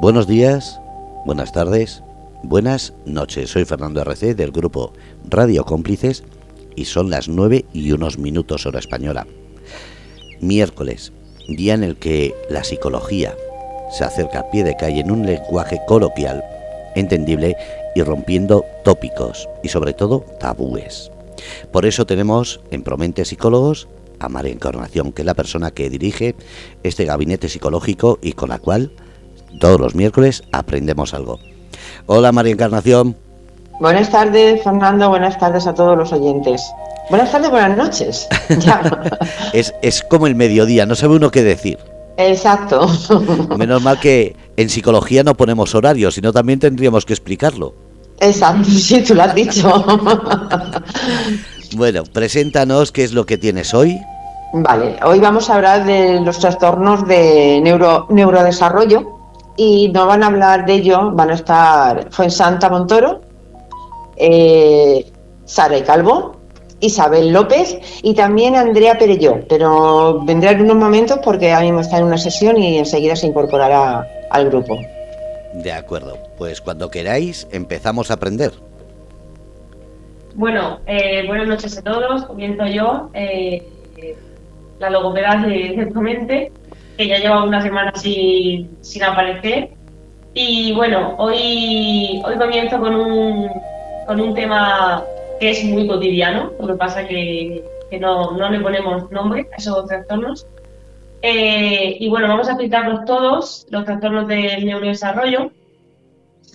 Buenos días, buenas tardes, buenas noches. Soy Fernando RC del grupo Radio Cómplices y son las 9 y unos minutos hora española. Miércoles, día en el que la psicología se acerca a pie de calle en un lenguaje coloquial, entendible y rompiendo tópicos y sobre todo tabúes. Por eso tenemos en Promente Psicólogos a María Encarnación, que es la persona que dirige este gabinete psicológico y con la cual todos los miércoles aprendemos algo. Hola María Encarnación. Buenas tardes, Fernando. Buenas tardes a todos los oyentes. Buenas tardes, buenas noches. es, es como el mediodía, no sabe uno qué decir. Exacto. Menos mal que en psicología no ponemos horario, sino también tendríamos que explicarlo. Exacto, sí, tú lo has dicho. bueno, preséntanos qué es lo que tienes hoy. Vale, hoy vamos a hablar de los trastornos de neuro, neurodesarrollo y no van a hablar de ello, van a estar Fuensanta Montoro, eh, Sara y Calvo, Isabel López y también Andrea Perelló, pero vendrá en unos momentos porque ahora mismo está en una sesión y enseguida se incorporará al grupo. De acuerdo, pues cuando queráis empezamos a aprender. Bueno, eh, buenas noches a todos, comienzo yo, eh, la logopeda de, de que ya lleva una semana sin, sin aparecer. Y bueno, hoy, hoy comienzo con un, con un tema que es muy cotidiano, lo que pasa que, que no, no, le ponemos nombre a esos trastornos. Eh, y bueno, vamos a explicarlos todos, los trastornos del neurodesarrollo.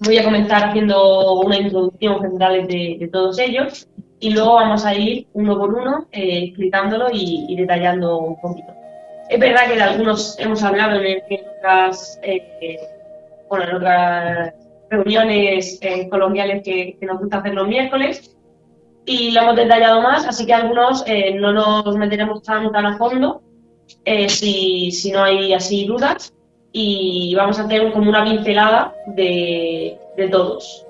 Voy a comenzar haciendo una introducción general de, de todos ellos y luego vamos a ir uno por uno eh, explicándolo y, y, detallando un poquito. Es verdad que de algunos hemos hablado en, otras, eh, bueno, en otras reuniones eh, coloniales que, que, nos gusta hacer los miércoles y lo hemos detallado más, así que algunos eh, no nos meteremos tan, tan a fondo eh, si, si, no hay así dudas y vamos a hacer como una pincelada de, de todos.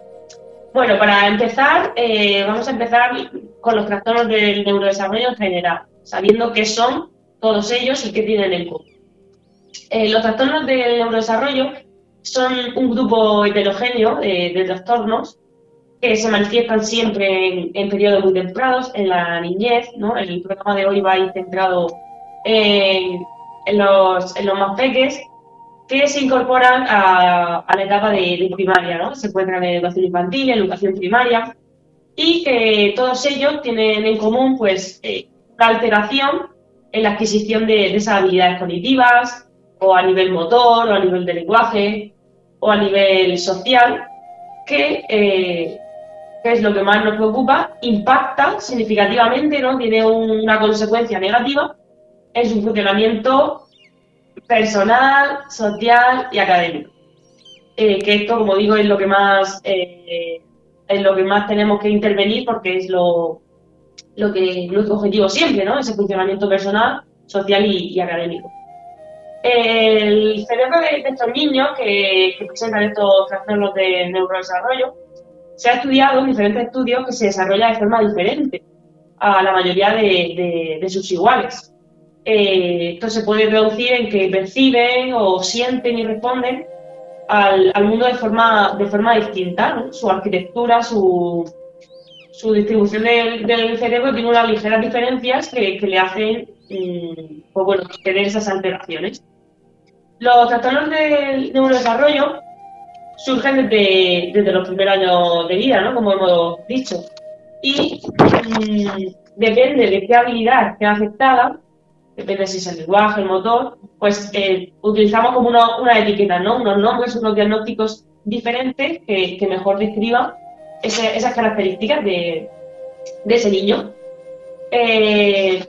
Bueno, para empezar, eh, vamos a empezar con los trastornos del neurodesarrollo en general, sabiendo qué son todos ellos y qué tienen en común. Eh, los trastornos del neurodesarrollo son un grupo heterogéneo de, de trastornos que se manifiestan siempre en, en, periodos muy tempranos, en la niñez. ¿no? El programa de hoy va a ir centrado en, en, los, en los, más pequeños, que se incorporan a, a la etapa de, de, primaria. ¿no? Se encuentran en educación infantil, en educación primaria, y que todos ellos tienen en común pues, eh, la alteración en la adquisición de, esas habilidades cognitivas, o a nivel motor, o a nivel de lenguaje, o a nivel social, que eh, es lo que más nos preocupa, impacta significativamente, ¿no? Tiene una consecuencia negativa en su funcionamiento personal, social y académico. Eh, que esto, como digo, es lo que más eh, es lo que más tenemos que intervenir porque es lo, lo que nuestro objetivo siempre, ¿no? Ese funcionamiento personal, social y, y académico. El cerebro de, de estos niños que, que presentan estos trastornos de neurodesarrollo se ha estudiado en diferentes estudios que se desarrolla de forma diferente a la mayoría de, de, de sus iguales. Eh, esto se puede reducir en que perciben o sienten y responden al, al mundo de forma, de forma distinta. ¿no? Su arquitectura, su, su distribución del, cerebro tiene unas ligeras diferencias que, le hacen mmm, pues bueno, tener esas alteraciones. Los trastornos del neurodesarrollo surgen desde, los primeros años de vida, ¿no? Como hemos dicho. Y mmm, depende de qué habilidad esté afectada, depende si es el lenguaje, el motor, pues eh, utilizamos como una, etiqueta, ¿no? Unos nombres, unos diagnósticos diferentes que mejor describan esas características de, ese niño. Eh,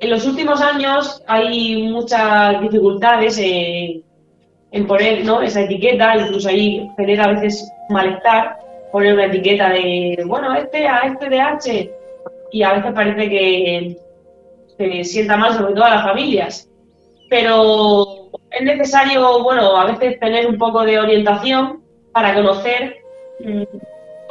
en los últimos años hay muchas dificultades en poner ¿no? esa etiqueta, incluso ahí genera a veces malestar poner una etiqueta de, bueno, este a este de H, y a veces parece que se sienta mal, sobre todo a las familias. Pero es necesario, bueno, a veces tener un poco de orientación para conocer mmm,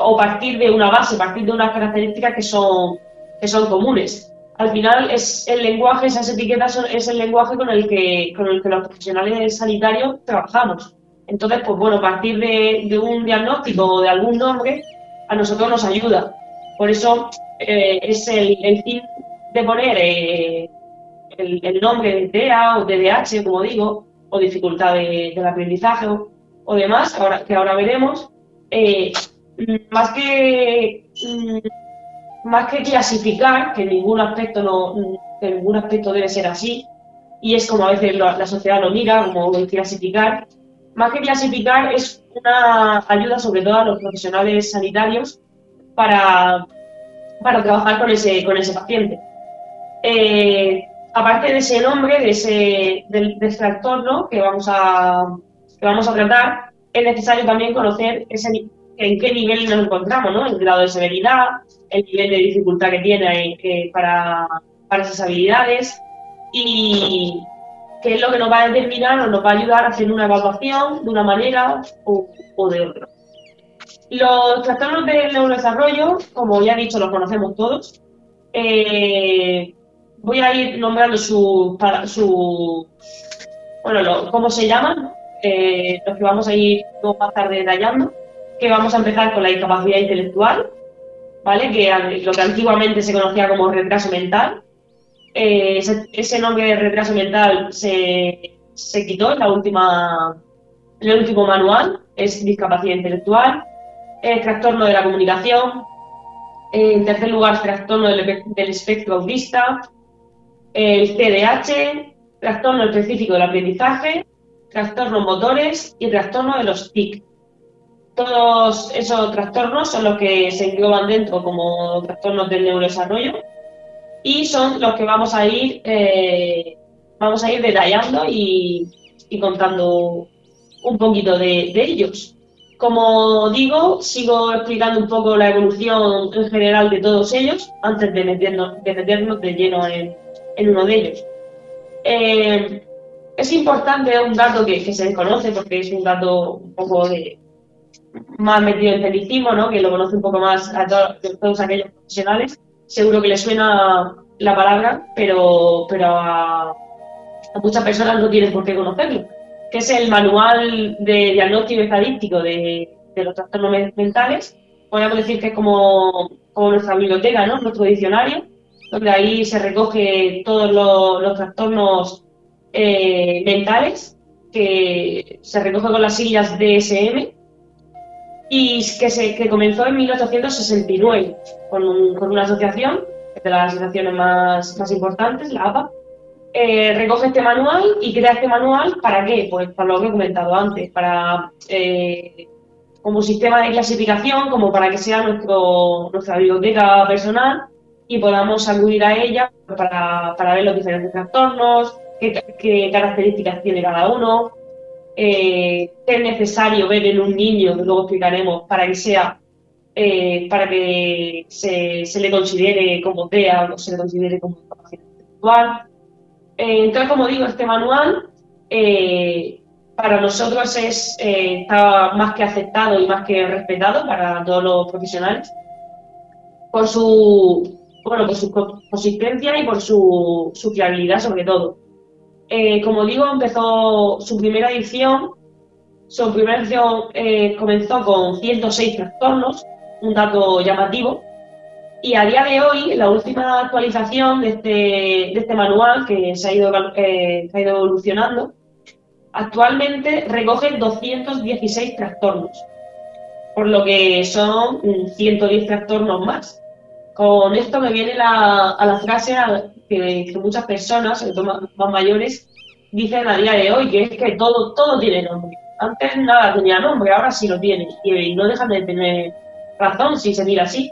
o partir de una base, partir de unas características que son, que son comunes al final es el lenguaje, esas etiquetas son, es el lenguaje con el que, con el que los profesionales sanitarios trabajamos. Entonces, pues bueno, partir de, un diagnóstico o de algún nombre a nosotros nos ayuda. Por eso eh, es el, fin de poner eh, el, nombre de TEA o TDAH, como digo, o dificultad de, del aprendizaje o, demás, ahora, que ahora veremos, eh, más que mm, más que clasificar, que ningún aspecto no, que ningún aspecto debe ser así, y es como a veces la, sociedad lo mira, como clasificar, más que clasificar es una ayuda sobre todo a los profesionales sanitarios para, para trabajar con ese, con ese paciente. Eh, aparte de ese nombre, de ese, del, de este que vamos a, que vamos a tratar, es necesario también conocer ese, en qué nivel nos encontramos, ¿no? El grado de severidad, el nivel de dificultad que tiene eh, para, para esas habilidades y qué es lo que nos va a determinar o nos va a ayudar a hacer una evaluación de una manera o, o de otra. Los trastornos del neurodesarrollo, como ya he dicho, los conocemos todos. Eh, voy a ir nombrando su, su bueno, cómo se llaman, eh, los que vamos a ir más tarde detallando, que vamos a empezar con la discapacidad intelectual, ¿vale? Que lo que antiguamente se conocía como retraso mental. Eh, ese, nombre de retraso mental se, se quitó en la última en el último manual, es discapacidad intelectual, el trastorno de la comunicación, en tercer lugar, trastorno del, espectro autista, el TDAH, trastorno específico del aprendizaje, trastornos motores y trastorno de los TIC. Todos esos trastornos son los que se engloban dentro como trastornos del neurodesarrollo y son los que vamos a ir eh, vamos a ir detallando y, contando un poquito de, ellos. Como digo, sigo explicando un poco la evolución en general de todos ellos antes de meternos de, meternos de lleno en, en uno de ellos. Eh, es importante un dato que, se desconoce porque es un dato un poco de, más metido en tecnicismo, ¿no? que lo conoce un poco más a todos, aquellos profesionales. Seguro que les suena la palabra, pero, pero a, muchas personas no tienen por qué conocerlo, que es el manual de diagnóstico estadístico de, de los trastornos mentales. Podríamos decir que es como, como nuestra biblioteca, ¿no? nuestro diccionario, donde ahí se recoge todos los, trastornos eh, mentales, que se recoge con las siglas DSM, y que, se, que comenzó en 1869 con, con una asociación, de las asociaciones más, más importantes, la APA, eh, recoge este manual y crea este manual para qué? Pues para lo que he comentado antes, para eh, como sistema de clasificación, como para que sea nuestro, nuestra biblioteca personal y podamos acudir a ella para, para ver los diferentes trastornos, qué, características tiene cada uno, eh, es necesario ver en un niño, luego explicaremos, para que sea, eh, para que se, le considere como TEA o se le considere como discapacidad intelectual. Eh, entonces, como digo, este manual para nosotros es, está más que aceptado y más que respetado para todos los profesionales por su bueno, por su consistencia y por su, su fiabilidad sobre todo. Eh, como digo, empezó su primera edición, su primera edición eh, comenzó con 106 trastornos, un dato llamativo, y a día de hoy, la última actualización de este, este manual que se ha, ido, eh, se ha ido evolucionando, actualmente recoge 216 trastornos, por lo que son 110 trastornos más. Con esto me viene a la frase que, muchas personas, sobre todo más, mayores, dicen a día de hoy, que es que todo, todo tiene nombre. Antes nada tenía nombre, ahora sí lo tiene. Y, no dejan de tener razón si se mira así.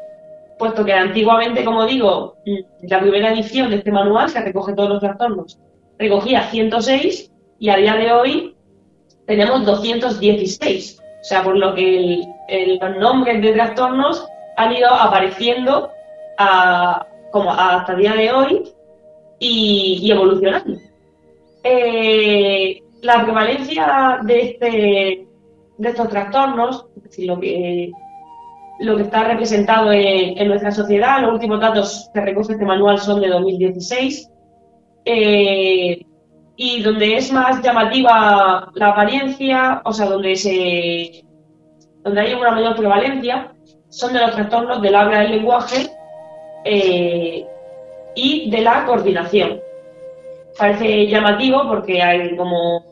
Puesto que antiguamente, como digo, la primera edición de este manual, que recoge todos los trastornos, recogía 106 y a día de hoy tenemos 216. O sea, por lo que los nombres de trastornos han ido apareciendo como hasta el día de hoy y, evolucionando. Eh, la prevalencia de, este, de estos trastornos, es decir, lo que, está representado en, nuestra sociedad, los últimos datos que recoge este manual son de 2016, eh, y donde es más llamativa la apariencia, o sea, donde se donde hay una mayor prevalencia, son de los trastornos del habla del lenguaje eh, y de la coordinación. Parece llamativo porque hay, como,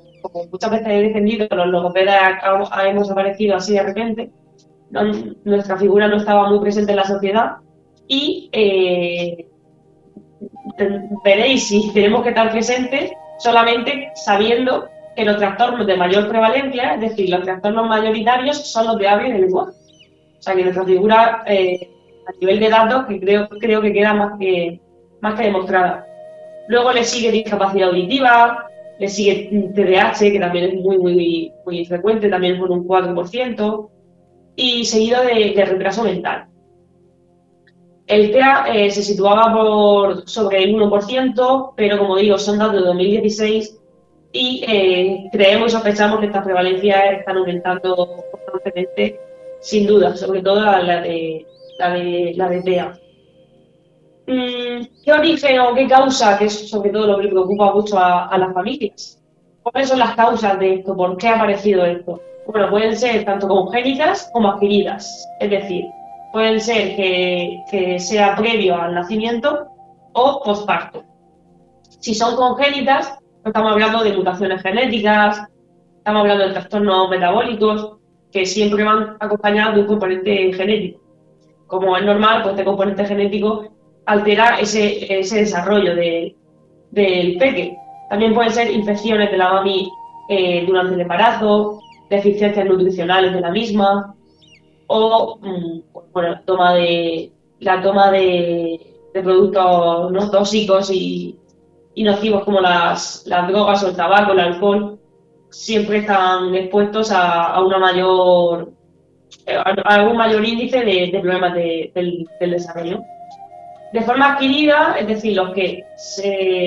muchas veces he defendido, los logopedas hemos aparecido así de repente, nuestra figura no estaba muy presente en la sociedad y eh, veréis si tenemos que estar presentes solamente sabiendo que los trastornos de mayor prevalencia, es decir, los trastornos mayoritarios, son los de habla y de lenguaje. O sea que nuestra figura eh, a nivel de datos que creo, creo que queda más que, más que demostrada. Luego le sigue discapacidad auditiva, le sigue TDAH, que también es muy, muy, muy frecuente, también por un 4%, y seguido de, retraso mental. El TEA eh, se situaba por sobre el 1%, pero como digo, son datos de 2016 y eh, creemos y sospechamos que estas prevalencias están aumentando constantemente, sin duda, sobre todo la de, la de, la de TEA. Mm, ¿Qué origen o qué causa, que es sobre todo lo que preocupa mucho a, las familias? ¿Cuáles son las causas de esto? ¿Por qué ha aparecido esto? Bueno, pueden ser tanto congénitas como adquiridas. Es decir, pueden ser que, que sea previo al nacimiento o posparto. Si son congénitas, estamos hablando de mutaciones genéticas, estamos hablando de trastornos metabólicos que siempre van acompañados de un componente genético. Como es normal, pues este componente genético altera ese, ese desarrollo del peque. También pueden ser infecciones de la mami eh, durante el embarazo, deficiencias nutricionales de la misma, o mm, bueno, toma de la toma de, productos no tóxicos y, nocivos como las, las, drogas o el tabaco, el alcohol, siempre están expuestos a, una mayor a, un mayor índice de, problemas del desarrollo. De forma adquirida, es decir, los que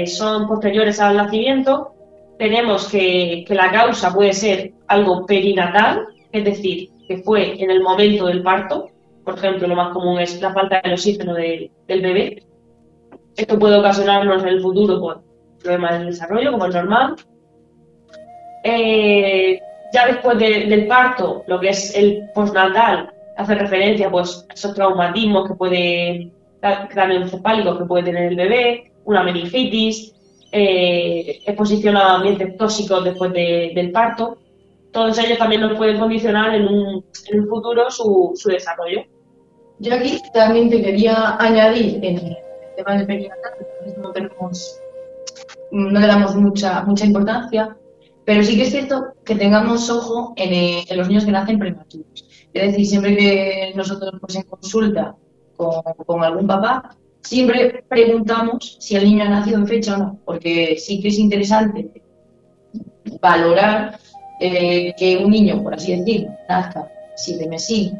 son posteriores al nacimiento, tenemos que, la causa puede ser algo perinatal, es decir, que fue en el momento del parto, por ejemplo, lo más común es la falta de oxígeno del bebé. Esto puede ocasionarnos en el futuro problemas del desarrollo, como es normal. Eh, ya después del parto, lo que es el postnatal, hace referencia pues, a esos traumatismos que puede encefálicos que puede tener el bebé, una meningitis, eh, exposición a ambientes tóxicos después del parto. Todos ellos también nos pueden condicionar en un, en futuro su, su, desarrollo. Yo aquí también te quería añadir en el tema del perinatal, no tenemos, no le damos mucha, mucha importancia, pero sí que es cierto que tengamos ojo en, eh, en los niños que nacen prematuros. Es decir, siempre que nosotros pues, en consulta con, algún papá, siempre preguntamos si el niño ha nacido en fecha o no, porque sí que es interesante valorar eh, que un niño, por así decirlo, nazca si de mesín,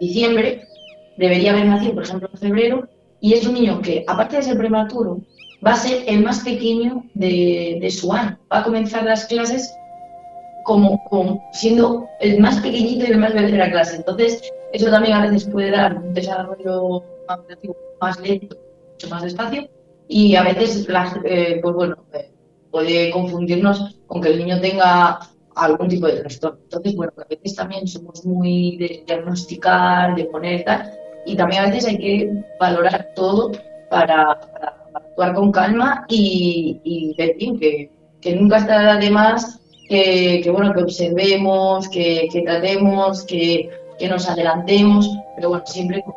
diciembre, debería haber nacido, por ejemplo, en febrero, y es un niño que, aparte de ser prematuro, va a ser el más pequeño de, de su año. Va a comenzar las clases como, como, siendo el más pequeñito y el más bebé de la clase. Entonces, eso también a veces puede dar un desarrollo más lento, mucho más despacio, y a veces, eh, pues bueno, eh, puede confundirnos con que el niño tenga algún tipo de trastorno. Entonces, bueno, a veces también somos muy de diagnosticar, de poner tal, y también a veces hay que valorar todo para, actuar con calma y, y decir que, que nunca está de más que, que, bueno, que observemos, que, que tratemos, que que nos adelantemos, pero bueno, siempre con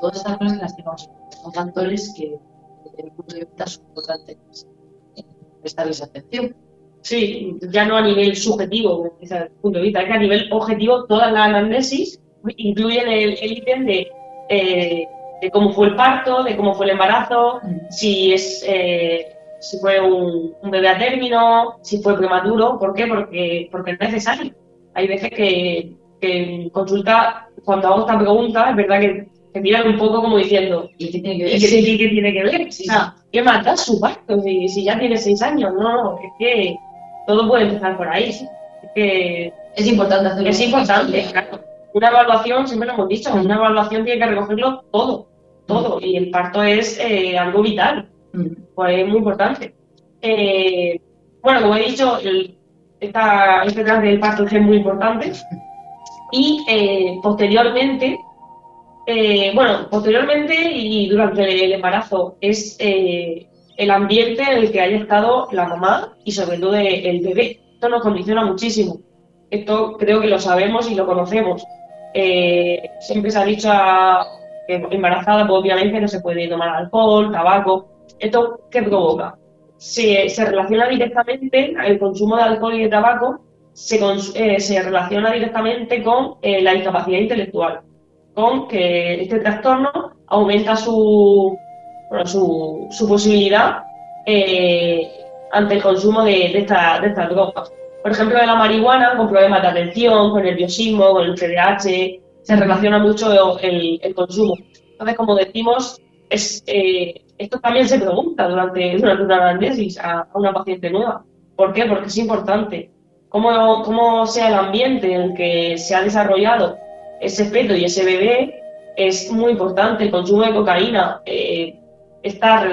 todas estas cosas las tenemos. Son factores que desde mi punto de vista son importantes prestarles atención. Sí, ya no a nivel subjetivo, desde el punto de vista, es que a nivel objetivo todas las anamnesis incluyen el, ítem de, eh, de, cómo fue el parto, de cómo fue el embarazo, mm. si es eh, si fue un, un, bebé a término, si fue prematuro, ¿por qué? Porque, porque es necesario. Hay veces que que consulta, cuando hago esta pregunta, es verdad que te miran un poco como diciendo, ¿y qué tiene que ver? qué, tiene que ver? ¿qué mata su parto? Si, ya tiene seis años, no, es que todo puede empezar por ahí. Es que es importante hacerlo. Es importante, claro. Una evaluación, siempre lo hemos dicho, una evaluación tiene que recogerlo todo, todo, y el parto es eh, algo vital. Pues es muy importante. Eh, bueno, como he dicho, esta, este tras del parto es muy importante. Y eh, posteriormente, eh, bueno, posteriormente y durante el embarazo es eh, el ambiente en el que haya estado la mamá y sobre todo el bebé. Esto nos condiciona muchísimo. Esto creo que lo sabemos y lo conocemos. siempre se ha dicho que embarazada, pues obviamente no se puede tomar alcohol, tabaco. ¿Esto qué provoca? se, se relaciona directamente, el consumo de alcohol y de tabaco se, eh, se relaciona directamente con eh, la discapacidad intelectual, con que este trastorno aumenta su, su, su, posibilidad eh, ante el consumo de, esta, de estas drogas. Por ejemplo, de la marihuana, con problemas de atención, con nerviosismo, con el TDAH, se relaciona mucho el, el consumo. Entonces, como decimos, es, eh, esto también se pregunta durante, durante una anamnesis a, una paciente nueva. ¿Por qué? Porque es importante. ¿Cómo, ¿Cómo sea el ambiente en el que se ha desarrollado ese feto y ese bebé? Es muy importante. El consumo de cocaína eh, está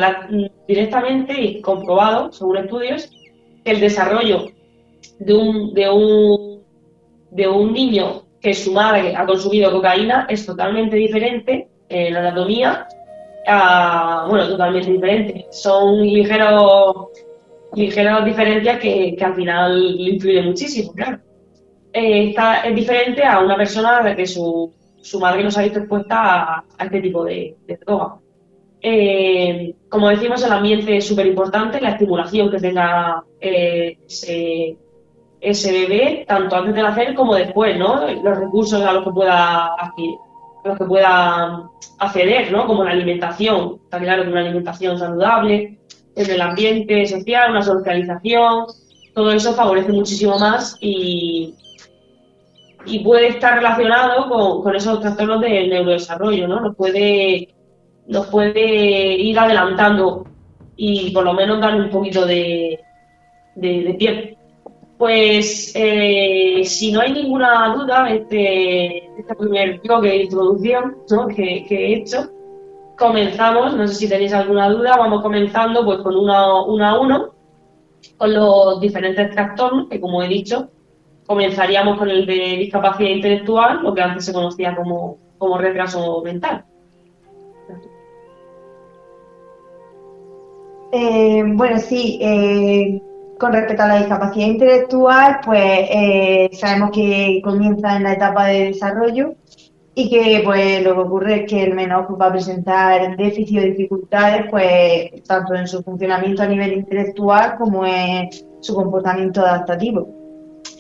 directamente y comprobado, según estudios, que el desarrollo de un, de un, de un niño que su madre ha consumido cocaína es totalmente diferente en la bueno, totalmente diferente. Son ligeros, ligeras diferencias que, al final influyen muchísimo, claro. Eh, es diferente a una persona que su, su madre no se ha visto expuesta a, este tipo de, droga. Eh, como decimos, el ambiente es súper importante, la estimulación que tenga eh, ese, ese, bebé, tanto antes de nacer como después, ¿no? Los recursos a los que pueda adquirir los que pueda acceder, ¿no? Como la alimentación, está claro que una alimentación saludable, en el ambiente social, una socialización, todo eso favorece muchísimo más y, y puede estar relacionado con, esos trastornos del neurodesarrollo, ¿no? Nos puede, nos puede ir adelantando y por lo menos dar un poquito de, de, de pie. Pues eh, si no hay ninguna duda, este, este primer bloque de introducción que, he hecho, comenzamos, no sé si tenéis alguna duda, vamos comenzando pues con uno, uno a uno, con los diferentes trastornos, que como he dicho, comenzaríamos con el de discapacidad intelectual, lo que antes se conocía como, como retraso mental. Eh, bueno, sí, eh, con respecto a la discapacidad intelectual, pues eh, sabemos que comienza en la etapa de desarrollo y que pues lo que ocurre es que el menor va a presentar déficit o dificultades pues tanto en su funcionamiento a nivel intelectual como en su comportamiento adaptativo.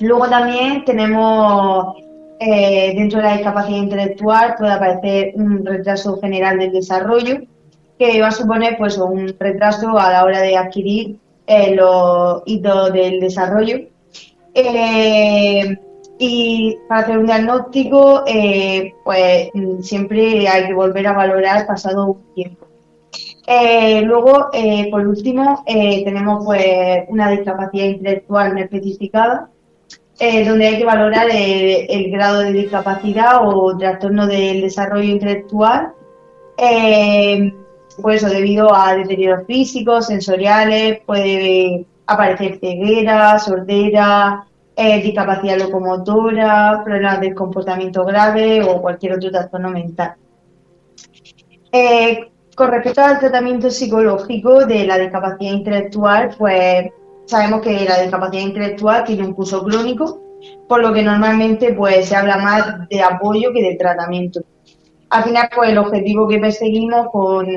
Luego también tenemos eh, dentro de la discapacidad intelectual puede aparecer un retraso general del desarrollo que va a suponer pues un retraso a la hora de adquirir eh, los hitos del desarrollo. Eh, y para hacer un diagnóstico, eh, pues mm, siempre hay que volver a valorar pasado un tiempo. luego, por último, tenemos pues una discapacidad intelectual no especificada, donde hay que valorar el, grado de discapacidad o trastorno del desarrollo intelectual por eso, debido a deterioros físicos, sensoriales, puede aparecer ceguera, sordera, eh, discapacidad locomotora, problemas de comportamiento grave o cualquier otro trastorno mental. Eh, con respecto al tratamiento psicológico de la discapacidad intelectual, pues sabemos que la discapacidad intelectual tiene un curso crónico, por lo que normalmente pues se habla más de apoyo que de tratamiento al final, pues el objetivo que perseguimos con,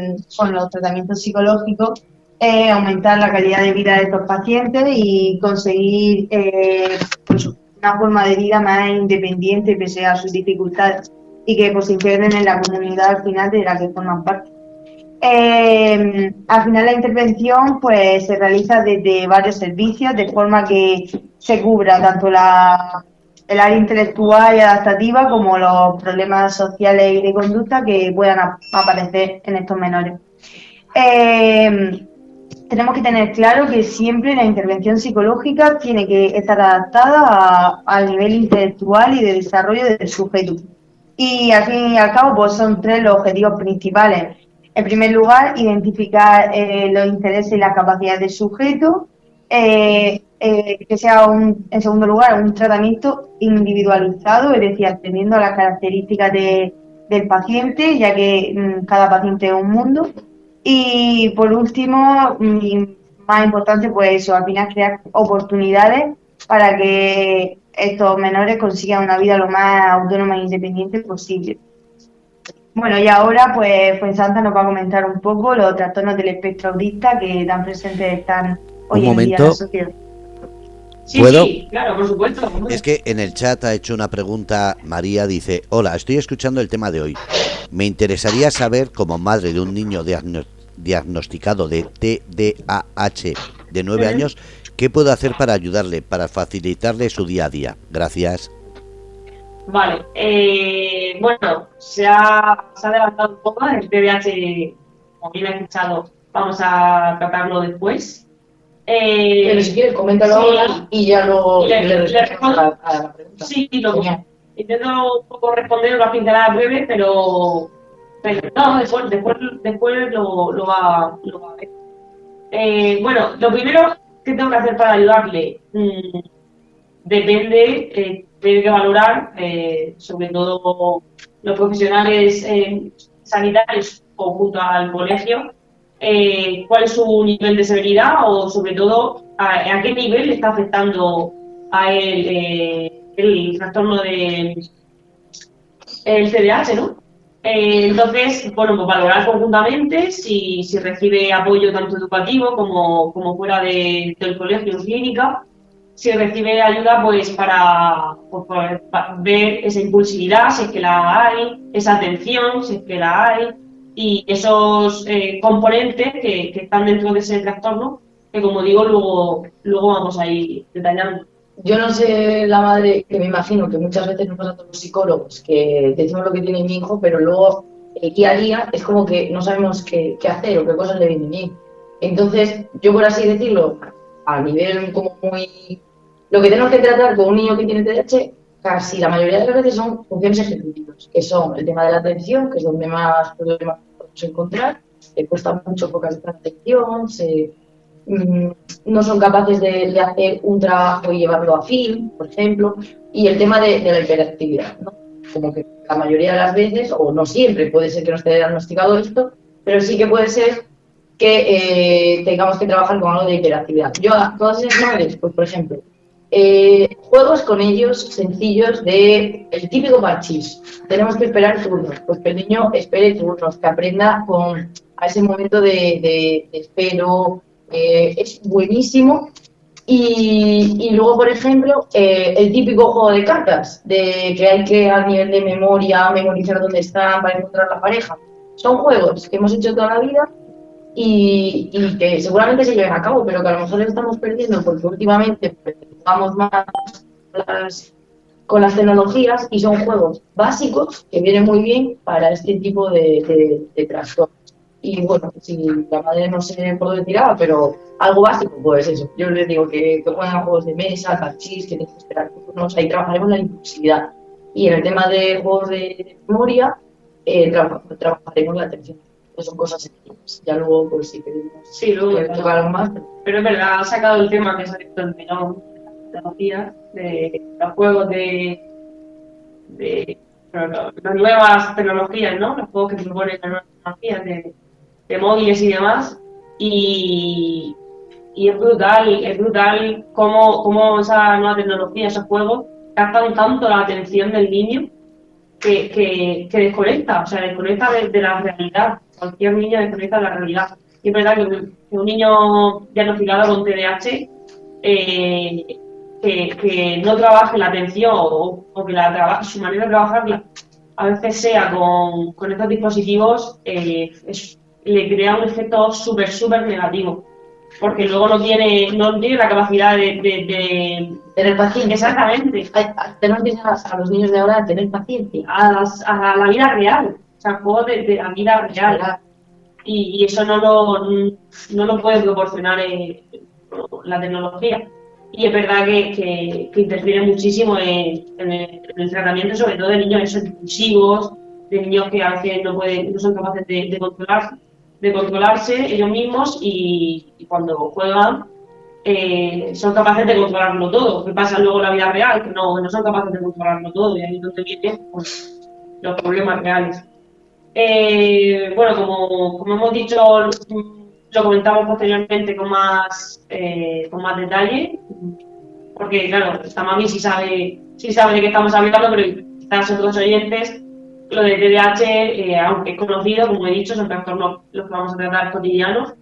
los tratamientos psicológicos es aumentar la calidad de vida de estos pacientes y conseguir eh, pues, una forma de vida más independiente pese a sus dificultades y que pues, se integren en la comunidad al final de la que forman parte. Eh, al final la intervención pues se realiza desde varios servicios de forma que se cubra tanto la el área intelectual y adaptativa como los problemas sociales y de conducta que puedan aparecer en estos menores. Eh, tenemos que tener claro que siempre la intervención psicológica tiene que estar adaptada al nivel intelectual y de desarrollo del sujeto. Y al fin y al cabo, pues son tres los objetivos principales. En primer lugar, identificar eh, los intereses y las capacidades del sujeto. eh, eh, que sea, un, en segundo lugar, un tratamiento individualizado, es decir, atendiendo a las características de, del paciente, ya que mm, cada paciente es un mundo. Y por último, mm, más importante, pues eso, al final crear oportunidades para que estos menores consigan una vida lo más autónoma e independiente posible. Bueno, y ahora pues Santa nos va a comentar un poco los trastornos del espectro autista que tan presentes están hoy en día en la sociedad. Sí, ¿Puedo? sí, claro, por supuesto. Es que en el chat ha hecho una pregunta, María dice, hola, estoy escuchando el tema de hoy. Me interesaría saber, como madre de un niño diagnosticado de TDAH de nueve años, ¿qué puedo hacer para ayudarle, para facilitarle su día a día? Gracias. Vale, eh, bueno, se ha, se ha adelantado un poco el TDAH, como bien he escuchado, vamos a tratarlo después. Eh, Pero si quieres, coméntalo ahora y ya le, le, respondo a, la, pregunta. Sí, lo, intento un poco responder una pincelada breve, pero, pero no, después, después, después lo, lo, va, lo va a ver. Eh, bueno, lo primero que tengo que hacer para ayudarle mm, depende eh, tiene que valorar, eh, sobre todo los profesionales eh, sanitarios o junto al colegio, eh, cuál es su nivel de severidad o sobre todo a, qué nivel le está afectando él el trastorno de el CDH, ¿no? entonces, bueno, pues valorar conjuntamente si, recibe apoyo tanto educativo como, fuera de, del colegio o clínica si recibe ayuda pues para, pues, ver esa impulsividad, si es que la hay, esa atención, si es que la hay, y esos eh, componentes que, están dentro de ese trastorno, que como digo, luego, luego vamos a ir detallando. Yo no sé la madre, que me imagino que muchas veces nos pasa a todos los psicólogos, que decimos lo que tiene mi hijo, pero luego el día a día es como que no sabemos qué, qué hacer o qué cosas le vienen bien. Entonces, yo por así decirlo, a nivel como muy... Lo que tenemos que tratar con un niño que tiene TDAH, casi la mayoría de las veces son funciones ejecutivas, que son el tema de la atención, que es donde más problemas podemos encontrar, le cuesta mucho focalizar la atención, mm, no son capaces de, hacer un trabajo y llevarlo a fin, por ejemplo, y el tema de, la hiperactividad, como que la mayoría de las veces, o no siempre, puede ser que no esté diagnosticado esto, pero sí que puede ser que eh, tengamos que trabajar con algo de hiperactividad. Yo a todas esas madres, pues por ejemplo, eh, juegos con ellos sencillos de el típico parchís. Tenemos que esperar turnos, pues que el niño espere turnos, que aprenda con a ese momento de, espero. Eh, es buenísimo. Y, luego, por ejemplo, el típico juego de cartas, de que hay que a nivel de memoria memorizar dónde están para encontrar la pareja. Son juegos que hemos hecho toda la vida y, que seguramente se lleven a cabo, pero que a lo mejor estamos perdiendo porque últimamente vamos más con las tecnologías y son juegos básicos que vienen muy bien para este tipo de, de, trastornos. Y bueno, si la madre no sé por dónde tiraba, pero algo básico, pues eso. Yo les digo que, que juegan juegos de mesa, parchís, que tienen que esperar turnos, ahí trabajaremos la impulsividad. Y en el tema de juegos de memoria, eh, trabajaremos la atención son cosas sencillas. Ya luego, pues si queremos sí, luego, algo más. Pero es verdad, ha sacado el tema que se ha visto en tecnología, de los juegos de, de las nuevas tecnologías, ¿no? Los juegos que proponen las nuevas tecnologías de, de móviles y demás. Y, y es brutal, es brutal cómo, cómo esa nueva tecnología, esos juegos, captan tanto la atención del niño que, que, que desconecta, o sea, desconecta de la realidad cualquier niño desconecta de la realidad. Y es verdad que, un niño diagnosticado con TDAH eh, que, no trabaje la atención o, que la su manera de trabajar a veces sea con, con estos dispositivos, eh, le crea un efecto súper, súper negativo. Porque luego no tiene, no tiene la capacidad de, de, tener paciencia. Exactamente. Tenemos que a los niños de ahora a tener paciencia. A, a la vida real sea, juego de, de, la vida real. Y, eso no lo, no lo puede proporcionar eh, la tecnología. Y es verdad que, que, interfiere muchísimo en, el, tratamiento, sobre todo de niños impulsivos, de niños que a veces no, pueden, no son capaces de, controlar, de controlarse ellos mismos y, cuando juegan eh, son capaces de controlarlo todo. ¿Qué pasa luego en la vida real? Que no, no son capaces de controlarlo todo y ahí es donde vienen pues, los problemas reales. Eh, bueno, como, como, hemos dicho, lo comentamos posteriormente con más, eh, con más detalle, porque claro, esta mami sí sabe, sí sabe de qué estamos hablando, pero quizás otros oyentes, lo de TDAH, aunque es conocido, como he dicho, son trastornos los que vamos a tratar cotidianos,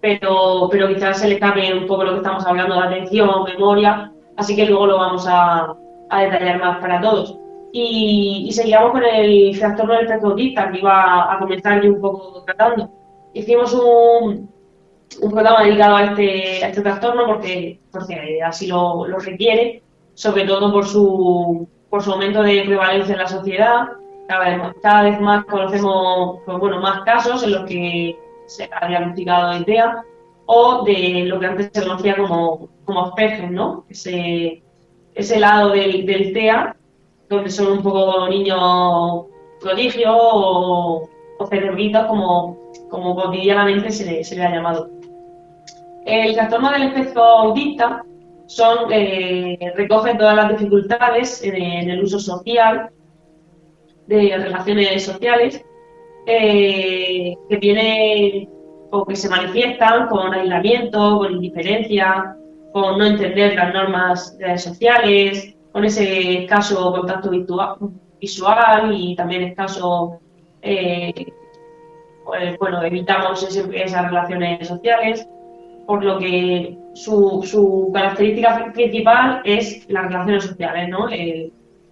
pero, pero quizás se le cambie un poco lo que estamos hablando de atención, memoria, así que luego lo vamos a, detallar más para todos. Y, seguíamos con el trastorno del espectro que iba a comenzar yo un poco tratando. Hicimos un, programa dedicado a este, este trastorno porque, así lo, requiere, sobre todo por su, por su aumento de prevalencia en la sociedad. Cada vez, cada vez más conocemos pues, bueno, más casos en los que se ha diagnosticado de TEA, o de lo que antes se conocía como, como ¿no? Ese, ese lado del, del TEA, donde son un poco niños prodigio o, como, cotidianamente se le, ha llamado. El trastorno del espectro autista son, eh, recoge todas las dificultades en, en, el uso social, de relaciones sociales, eh, que tiene o que se manifiestan con aislamiento, con indiferencia, con no entender las normas sociales, con ese escaso contacto visual y también escaso, eh, pues, bueno, evitamos esas relaciones sociales, por lo que su, su, característica principal es las relaciones sociales, ¿no?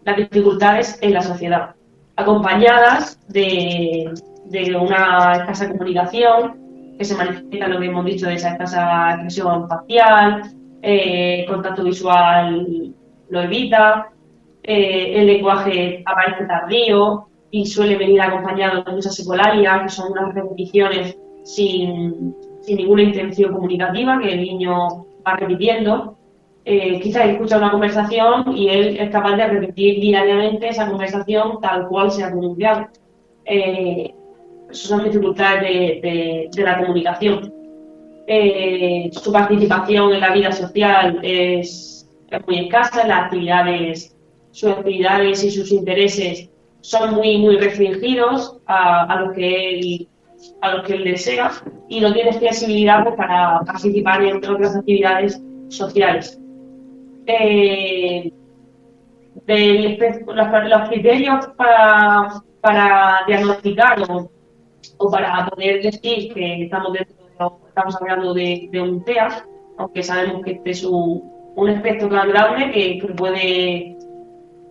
las dificultades en la sociedad acompañadas de, una escasa comunicación que se manifiesta lo que hemos dicho de esa escasa expresión facial, eh, contacto visual lo evita, eh, el lenguaje aparece tardío y suele venir acompañado de muchas secularia, que son unas repeticiones sin, sin ninguna intención comunicativa que el niño va repitiendo eh, quizás escucha una conversación y él es capaz de repetir diariamente esa conversación tal cual se ha pronunciado. Eh, son dificultades de, la comunicación. Eh, su participación en la vida social es, muy escasa, las actividades, sus actividades y sus intereses son muy, muy restringidos a, a lo que él a lo que él desea y no tiene flexibilidad pues, para participar en otras actividades sociales. Eh, los, criterios para, para diagnosticar o, para poder decir que estamos, estamos hablando de, un TEA, aunque sabemos que este es un, un espectro tan grande que, puede,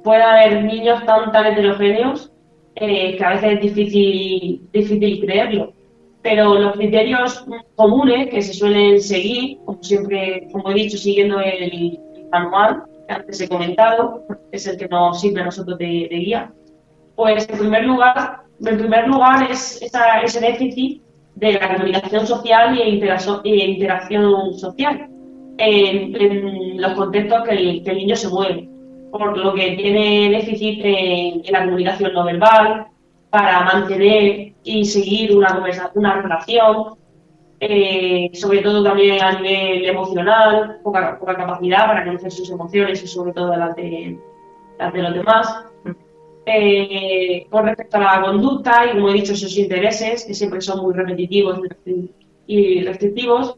puede haber niños tan, tan heterogéneos eh, que a veces es difícil, difícil creerlo. Pero los criterios comunes que se suelen seguir, como siempre, como he dicho, siguiendo el, anual, que antes he comentado, es el que nos sirve a nosotros de, guía. Pues en primer lugar, en primer lugar es ese déficit de la comunicación social y interacción, social en, los contextos que el, niño se mueve, por lo que tiene déficit en, la comunicación no verbal para mantener y seguir una conversación, una relación, eh, sobre todo también a nivel emocional, poca, poca, capacidad para conocer sus emociones y sobre todo las de, de los demás. Eh, con respecto a la conducta y como he dicho sus intereses, que siempre son muy repetitivos y restrictivos,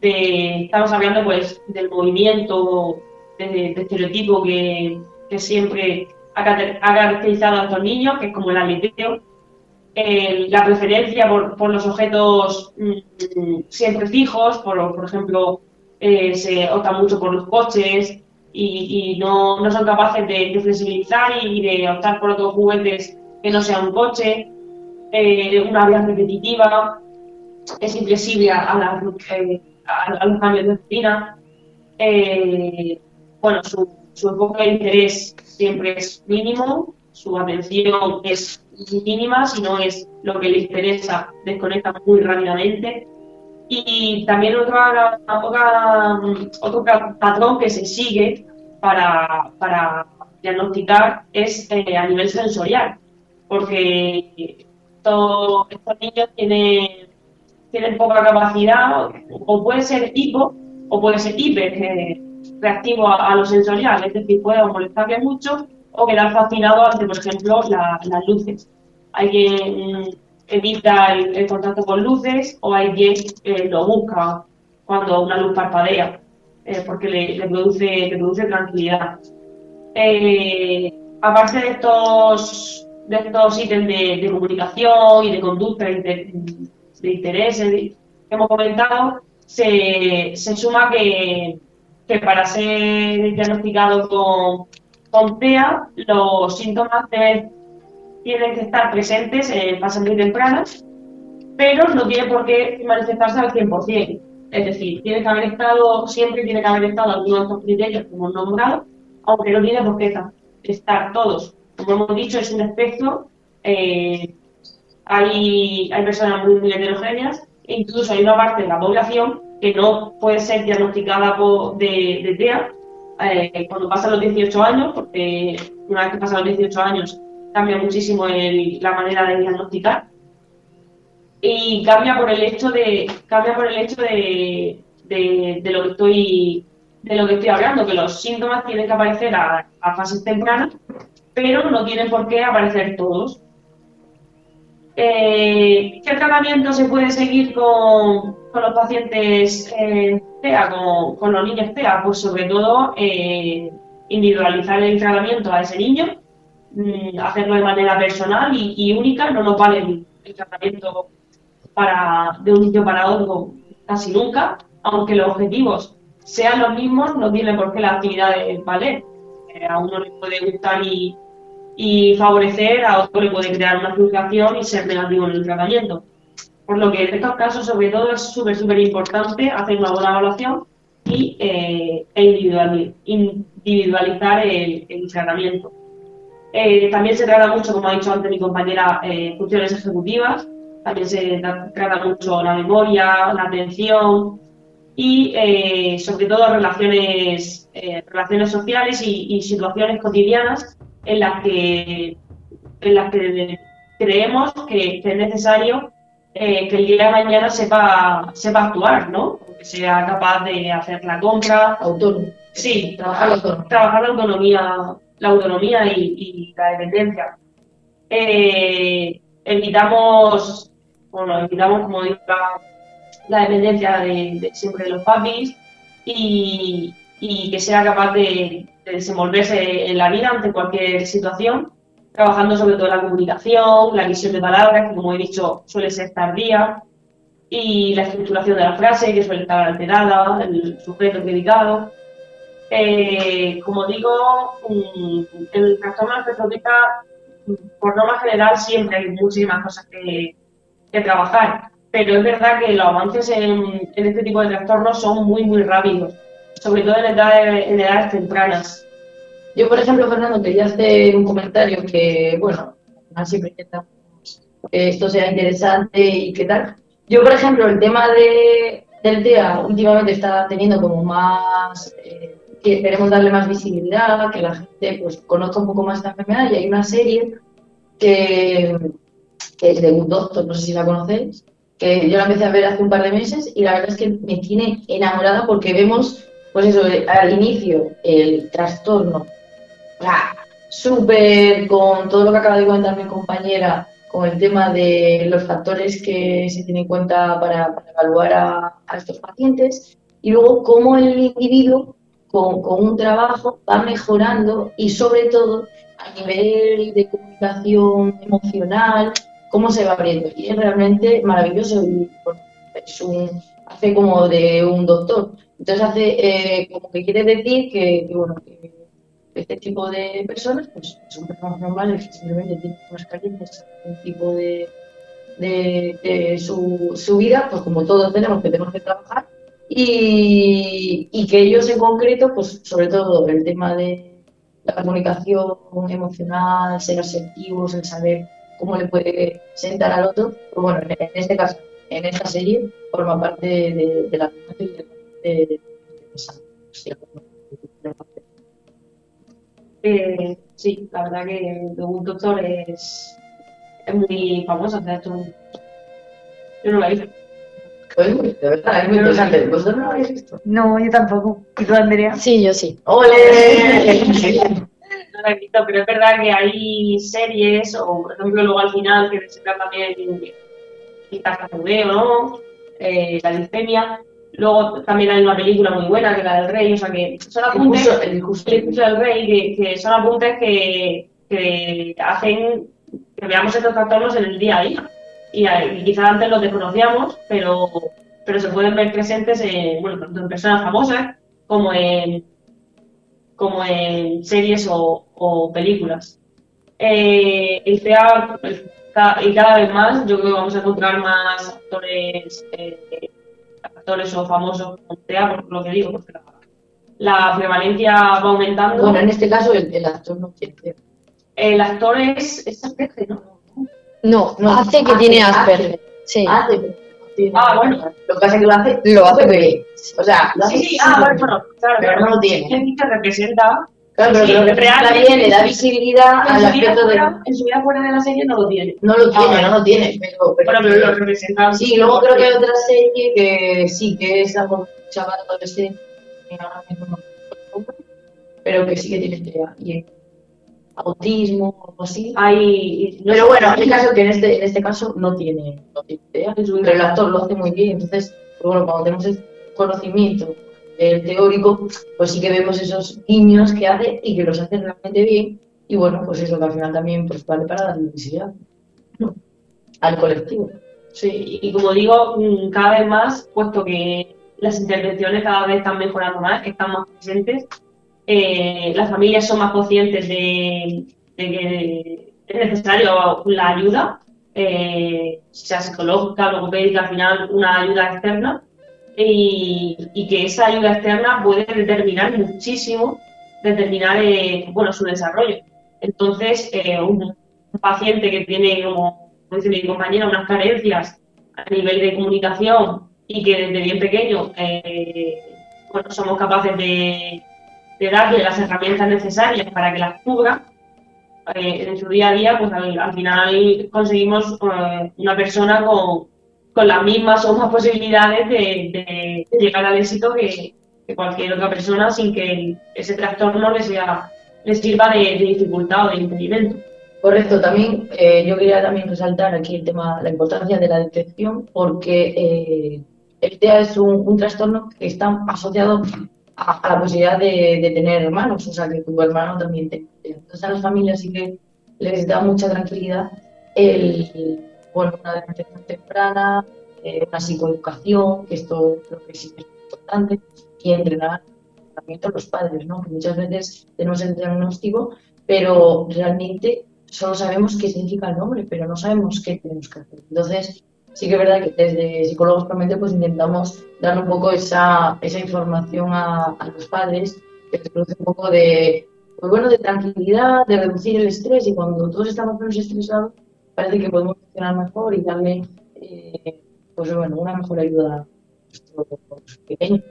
estamos hablando pues del movimiento de, estereotipo que, que siempre ha, caracterizado a estos niños, que es como el aleteo, la preferencia por, los objetos mm, siempre fijos, por, por ejemplo, eh, se opta mucho por los coches y, no, no, son capaces de, flexibilizar y, de optar por otros juguetes que no sean un coche, eh, una vida repetitiva, es inflexible a, la, eh, a, los cambios de rutina. Bueno, su, su enfoque de interés siempre es mínimo, su atención es mínima, si no es lo que le interesa, desconecta muy rápidamente. Y también otra, otro patrón que se sigue para, para diagnosticar es eh, a nivel sensorial, porque estos niños tienen, tienen poca capacidad, o puede ser hipo, o puede ser hiper eh, reactivo a, lo sensorial, es decir, puede molestarle mucho o quedar fascinado ante, por ejemplo, las luces. Hay quien evita el, contacto con luces o hay quien eh, lo busca cuando una luz parpadea, eh, porque le, produce, tranquilidad. aparte de estos, de estos ítems de, comunicación y de conducta de, de intereses que hemos comentado, se suma que, que, para ser diagnosticado con, con los síntomas tienen que estar presentes en fases muy tempranas, pero no tiene por qué manifestarse al 100%. Es decir, tiene que haber estado, siempre tiene que haber estado alguno de estos criterios que hemos nombrado, aunque no tiene por qué estar todos. Como hemos dicho, es un espectro. Eh, hay, hay personas muy, muy heterogéneas incluso hay una parte de la población que no puede ser diagnosticada de, TEA eh, cuando pasan los 18 años, porque una vez que pasan los 18 años cambia muchísimo la manera de diagnosticar. Y cambia por el hecho de cambia por el hecho de, lo que estoy de lo que estoy hablando que los síntomas tienen que aparecer a, a fases tempranas pero no tienen por qué aparecer todos eh, ¿Qué tratamiento se puede seguir con, los pacientes eh, con, los niños TEA? Pues sobre todo eh, individualizar el tratamiento a ese niño, mm, hacerlo de manera personal y, única, no nos vale el, tratamiento para, de un niño para otro casi nunca, aunque los objetivos sean los mismos, no tiene por qué la actividad de valer. a uno le puede gustar y, y favorecer a otro le puede crear una frustración y ser negativo en el tratamiento. Por lo que en estos casos, sobre todo, es súper, súper importante hacer una buena evaluación y eh, e individualizar el, tratamiento. Eh, también se trata mucho, como ha dicho antes mi compañera, eh, funciones ejecutivas, también se trata mucho la memoria, la atención y sobre todo relaciones, relaciones sociales y situaciones cotidianas en las que, en las que creemos que, es necesario eh, que el día de mañana sepa, sepa actuar, ¿no? Que sea capaz de hacer la compra. Autónomo. Sí, trabajar, la, trabajar la autonomía, la autonomía y, la dependencia. Eh, evitamos, bueno, evitamos, como digo, la, dependencia de, siempre de los papis y, y que sea capaz de, desenvolverse en la vida ante cualquier situación, trabajando sobre todo la comunicación, la visión de palabras, que como he dicho suele ser tardía, y la estructuración de la frase, que suele estar alterada, el sujeto predicado. Eh, como digo, el trastorno de por norma general, siempre hay muchísimas cosas que, que trabajar, pero es verdad que los avances en, en este tipo de trastornos son muy, muy rápidos sobre todo en edades, en edades tempranas. Yo, por ejemplo, Fernando, quería hacer un comentario que, bueno, siempre intentamos que esto sea interesante y qué tal. Yo, por ejemplo, el tema de, del TEA últimamente está teniendo como más, eh, que queremos darle más visibilidad, que la gente pues conozca un poco más esta enfermedad y hay una serie que, que es de un doctor, no sé si la conocéis, que yo la empecé a ver hace un par de meses y la verdad es que me tiene enamorada porque vemos pues eso, al inicio, el trastorno, súper con todo lo que acaba de comentar mi compañera, con el tema de los factores que se tienen en cuenta para, evaluar a, estos pacientes, y luego cómo el individuo con, un trabajo va mejorando y sobre todo a nivel de comunicación emocional, cómo se va abriendo. Y es realmente maravilloso y es un, hace como de un doctor. Entonces hace eh, como que quiere decir que, bueno, que este tipo de personas pues son personas normales que simplemente tienen unas carencias, un tipo de, de, su, su, vida, pues como todos tenemos que tenemos que trabajar. Y, y, que ellos en concreto, pues sobre todo el tema de la comunicación emocional, ser asertivos, el saber cómo le puede sentar al otro, pues bueno, en, este caso, en esta serie, forma parte de, de la eh, sí, la verdad que un doctor es, es muy famoso. O sea, yo no la he visto. Pues, de verdad, es muy interesante. ¿Vosotros no lo habéis visto? No, yo tampoco. ¿Y tú, Andrea? Sí, yo sí. ¡Ole! No la he visto, pero es verdad que hay series, o por ejemplo, luego al final, que se trata también quizás tartamudeo, ¿no? Eh, la distemia. Luego también hay una película muy buena, que es la del rey, o sea que son apuntes, el discurso. el discurso del rey, que, que son apuntes que, que hacen que veamos estos trastornos en el día a día. Y, eh, y quizás antes los desconocíamos, pero, pero se pueden ver presentes en, bueno, tanto en personas famosas como en, como en series o, o películas. Eh, TEA, el- ca- y cada vez más, yo creo que vamos a encontrar más actores, eh, actores o famosos TEA, por lo que digo, porque la, la prevalencia va aumentando. Bueno, en este caso el, el actor no quiere. El actor es, es Asperger, ¿no? No, No, hace que hace- tiene hace. Asperger. Sí. Hace, pero no tiene- Ah, bueno. Lo que pasa es que lo hace. Lo hace bien. O sea, lo hace Sí, sí, ah, bueno, bueno, claro, Pero no lo tiene. Gente que representa Claro, pero Sí, realmente- bien, le da visibilidad al aspecto de. en su vida fuera de la serie no lo tiene. No lo Ah, tiene, vale. no lo tiene, pero. pero- Bueno, pero lo representa. Sí, luego creo que hay otra serie que sí que es algo chaval adolescente, pero que sí que tiene TEA y eh, autismo o algo así. Hay, no Pero bueno, el caso que en este, en este caso no tiene, no tiene su pero el actor lo hace muy bien. Entonces, pues bueno, cuando tenemos el conocimiento eh, teórico, pues sí que vemos esos guiños que hace y que los hace realmente bien. Y bueno, pues eso que al final también pues, vale para la diversidad ¿no? al colectivo. Sí, y como digo, mm, cada vez más, puesto que las intervenciones cada vez están mejorando más, están más presentes, eh, las familias son más conscientes de, de que es necesario la ayuda, eh, sea psicológica, logopédica, al final una ayuda externa, y, y que esa ayuda externa puede determinar muchísimo, determinar eh, bueno, su desarrollo. Entonces, eh, un, un paciente que tiene, como, dice mi compañera, unas carencias a nivel de comunicación y que desde bien pequeño eh, bueno, somos capaces de, de darle las herramientas necesarias para que las cubra eh, en su día a día, pues al, al final conseguimos eh, una persona con, con las mismas o más posibilidades de, de- llegar al éxito que, que cualquier otra persona sin que ese trastorno le, sea, le sirva de, de dificultad o de impedimento. Correcto, también eh, yo quería también resaltar aquí el tema, la importancia de la detección, porque eh, el TEA es un, un trastorno que está asociado a, a la posibilidad de, de tener hermanos, o sea, que tu hermano también TEA. Entonces a las familias sí que les da mucha tranquilidad el, bueno, una detección temprana, eh, una psicoeducación, que esto creo que sí es importante, y entrenar también a los padres, ¿no? Que muchas veces tenemos el diagnóstico, pero realmente solo sabemos qué significa el nombre, pero no sabemos qué tenemos que hacer. Entonces, sí que es verdad que desde Psicólogos Promete pues intentamos dar un poco esa, esa información a, a los padres, que les produce un poco de, pues bueno, de tranquilidad, de reducir el estrés y cuando todos estamos menos estresados parece que podemos funcionar mejor y darle eh, pues bueno, una mejor ayuda a nuestros pequeños.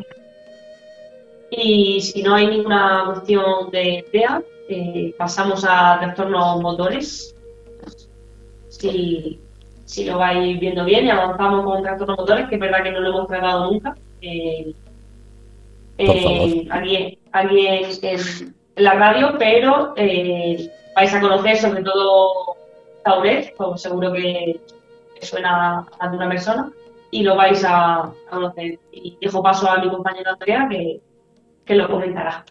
Y si no hay ninguna cuestión de TEA, eh, pasamos a trastornos motores. Si, si lo vais viendo bien y avanzamos con trastornos motores, que es verdad que no lo hemos tratado nunca. eh, Por eh, favor. aquí, aquí en, en- en la radio, pero eh, vais a conocer sobre todo Tauret, como seguro que suena a alguna persona, y lo vais a, conocer. Y dejo paso a mi compañero Andrea, que, que lo comentará.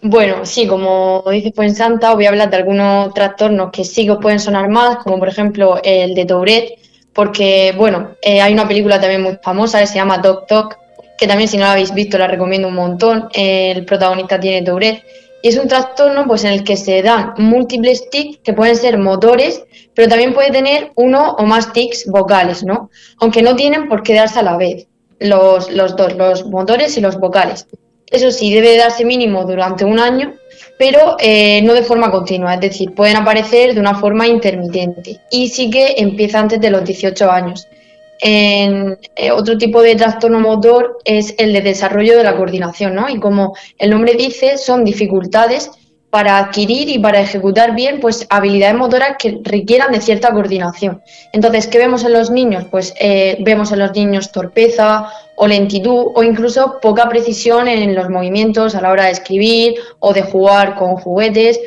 Bueno, sí, como dice Santa, os voy a hablar de algunos trastornos que sí que os pueden sonar más, como por ejemplo el de Tourette, porque, bueno, eh, hay una película también muy famosa que se llama Doc Doc, que también si no la habéis visto la recomiendo un montón. El protagonista tiene Tourette y es un trastorno pues en el que se dan múltiples tics que pueden ser motores, pero también puede tener uno o más tics vocales, ¿no? Aunque no tienen por qué darse a la vez, los, los dos, los motores y los vocales. Eso sí, debe darse mínimo durante un año, pero eh, no de forma continua, es decir, pueden aparecer de una forma intermitente y sí que empieza antes de los 18 años. En, eh, otro tipo de trastorno motor es el de desarrollo de la coordinación, ¿no? Y como el nombre dice, son dificultades para adquirir y para ejecutar bien pues habilidades motoras que requieran de cierta coordinación. Entonces, ¿qué vemos en los niños? Pues eh, vemos en los niños torpeza o lentitud o incluso poca precisión en los movimientos a la hora de escribir o de jugar con juguetes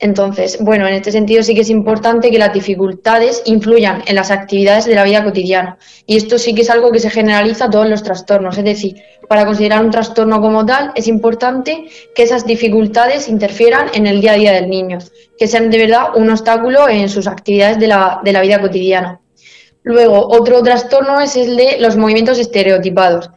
entonces, bueno, en este sentido sí que es importante que las dificultades influyan en las actividades de la vida cotidiana. Y esto sí que es algo que se generaliza a todos los trastornos. Es decir, para considerar un trastorno como tal, es importante que esas dificultades interfieran en el día a día del niño, que sean de verdad un obstáculo en sus actividades de la, de la vida cotidiana. Luego, otro trastorno es el de los movimientos estereotipados.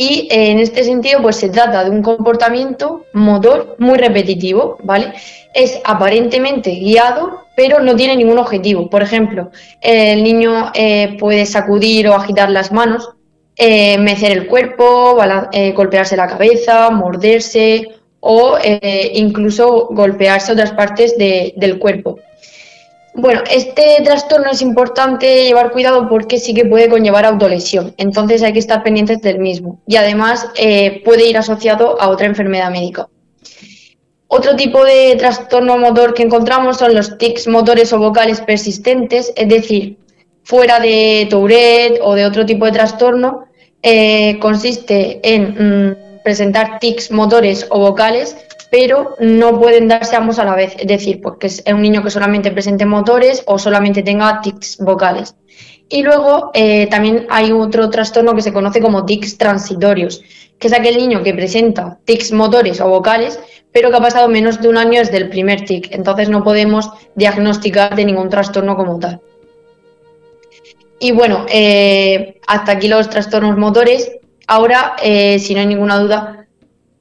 Y eh, en este sentido, pues se trata de un comportamiento motor muy repetitivo, ¿vale? Es aparentemente guiado, pero no tiene ningún objetivo. Por ejemplo, el niño eh, puede sacudir o agitar las manos, eh, mecer el cuerpo, golpearse la cabeza, morderse o incluso golpearse otras partes del cuerpo. Bueno, este trastorno es importante llevar cuidado porque sí que puede conllevar autolesión, entonces hay que estar pendientes del mismo y además eh, puede ir asociado a otra enfermedad médica. Otro tipo de trastorno motor que encontramos son los tics motores o vocales persistentes, es decir, fuera de Tourette o de otro tipo de trastorno, eh, consiste en mm, presentar tics motores o vocales pero no pueden darse ambos a la vez, es decir, porque es un niño que solamente presente motores o solamente tenga tics vocales. Y luego eh, también hay otro trastorno que se conoce como tics transitorios, que es aquel niño que presenta tics motores o vocales, pero que ha pasado menos de un año desde el primer tic. Entonces no podemos diagnosticar de ningún trastorno como tal. Y bueno, eh, hasta aquí los trastornos motores. Ahora, eh, si no hay ninguna duda,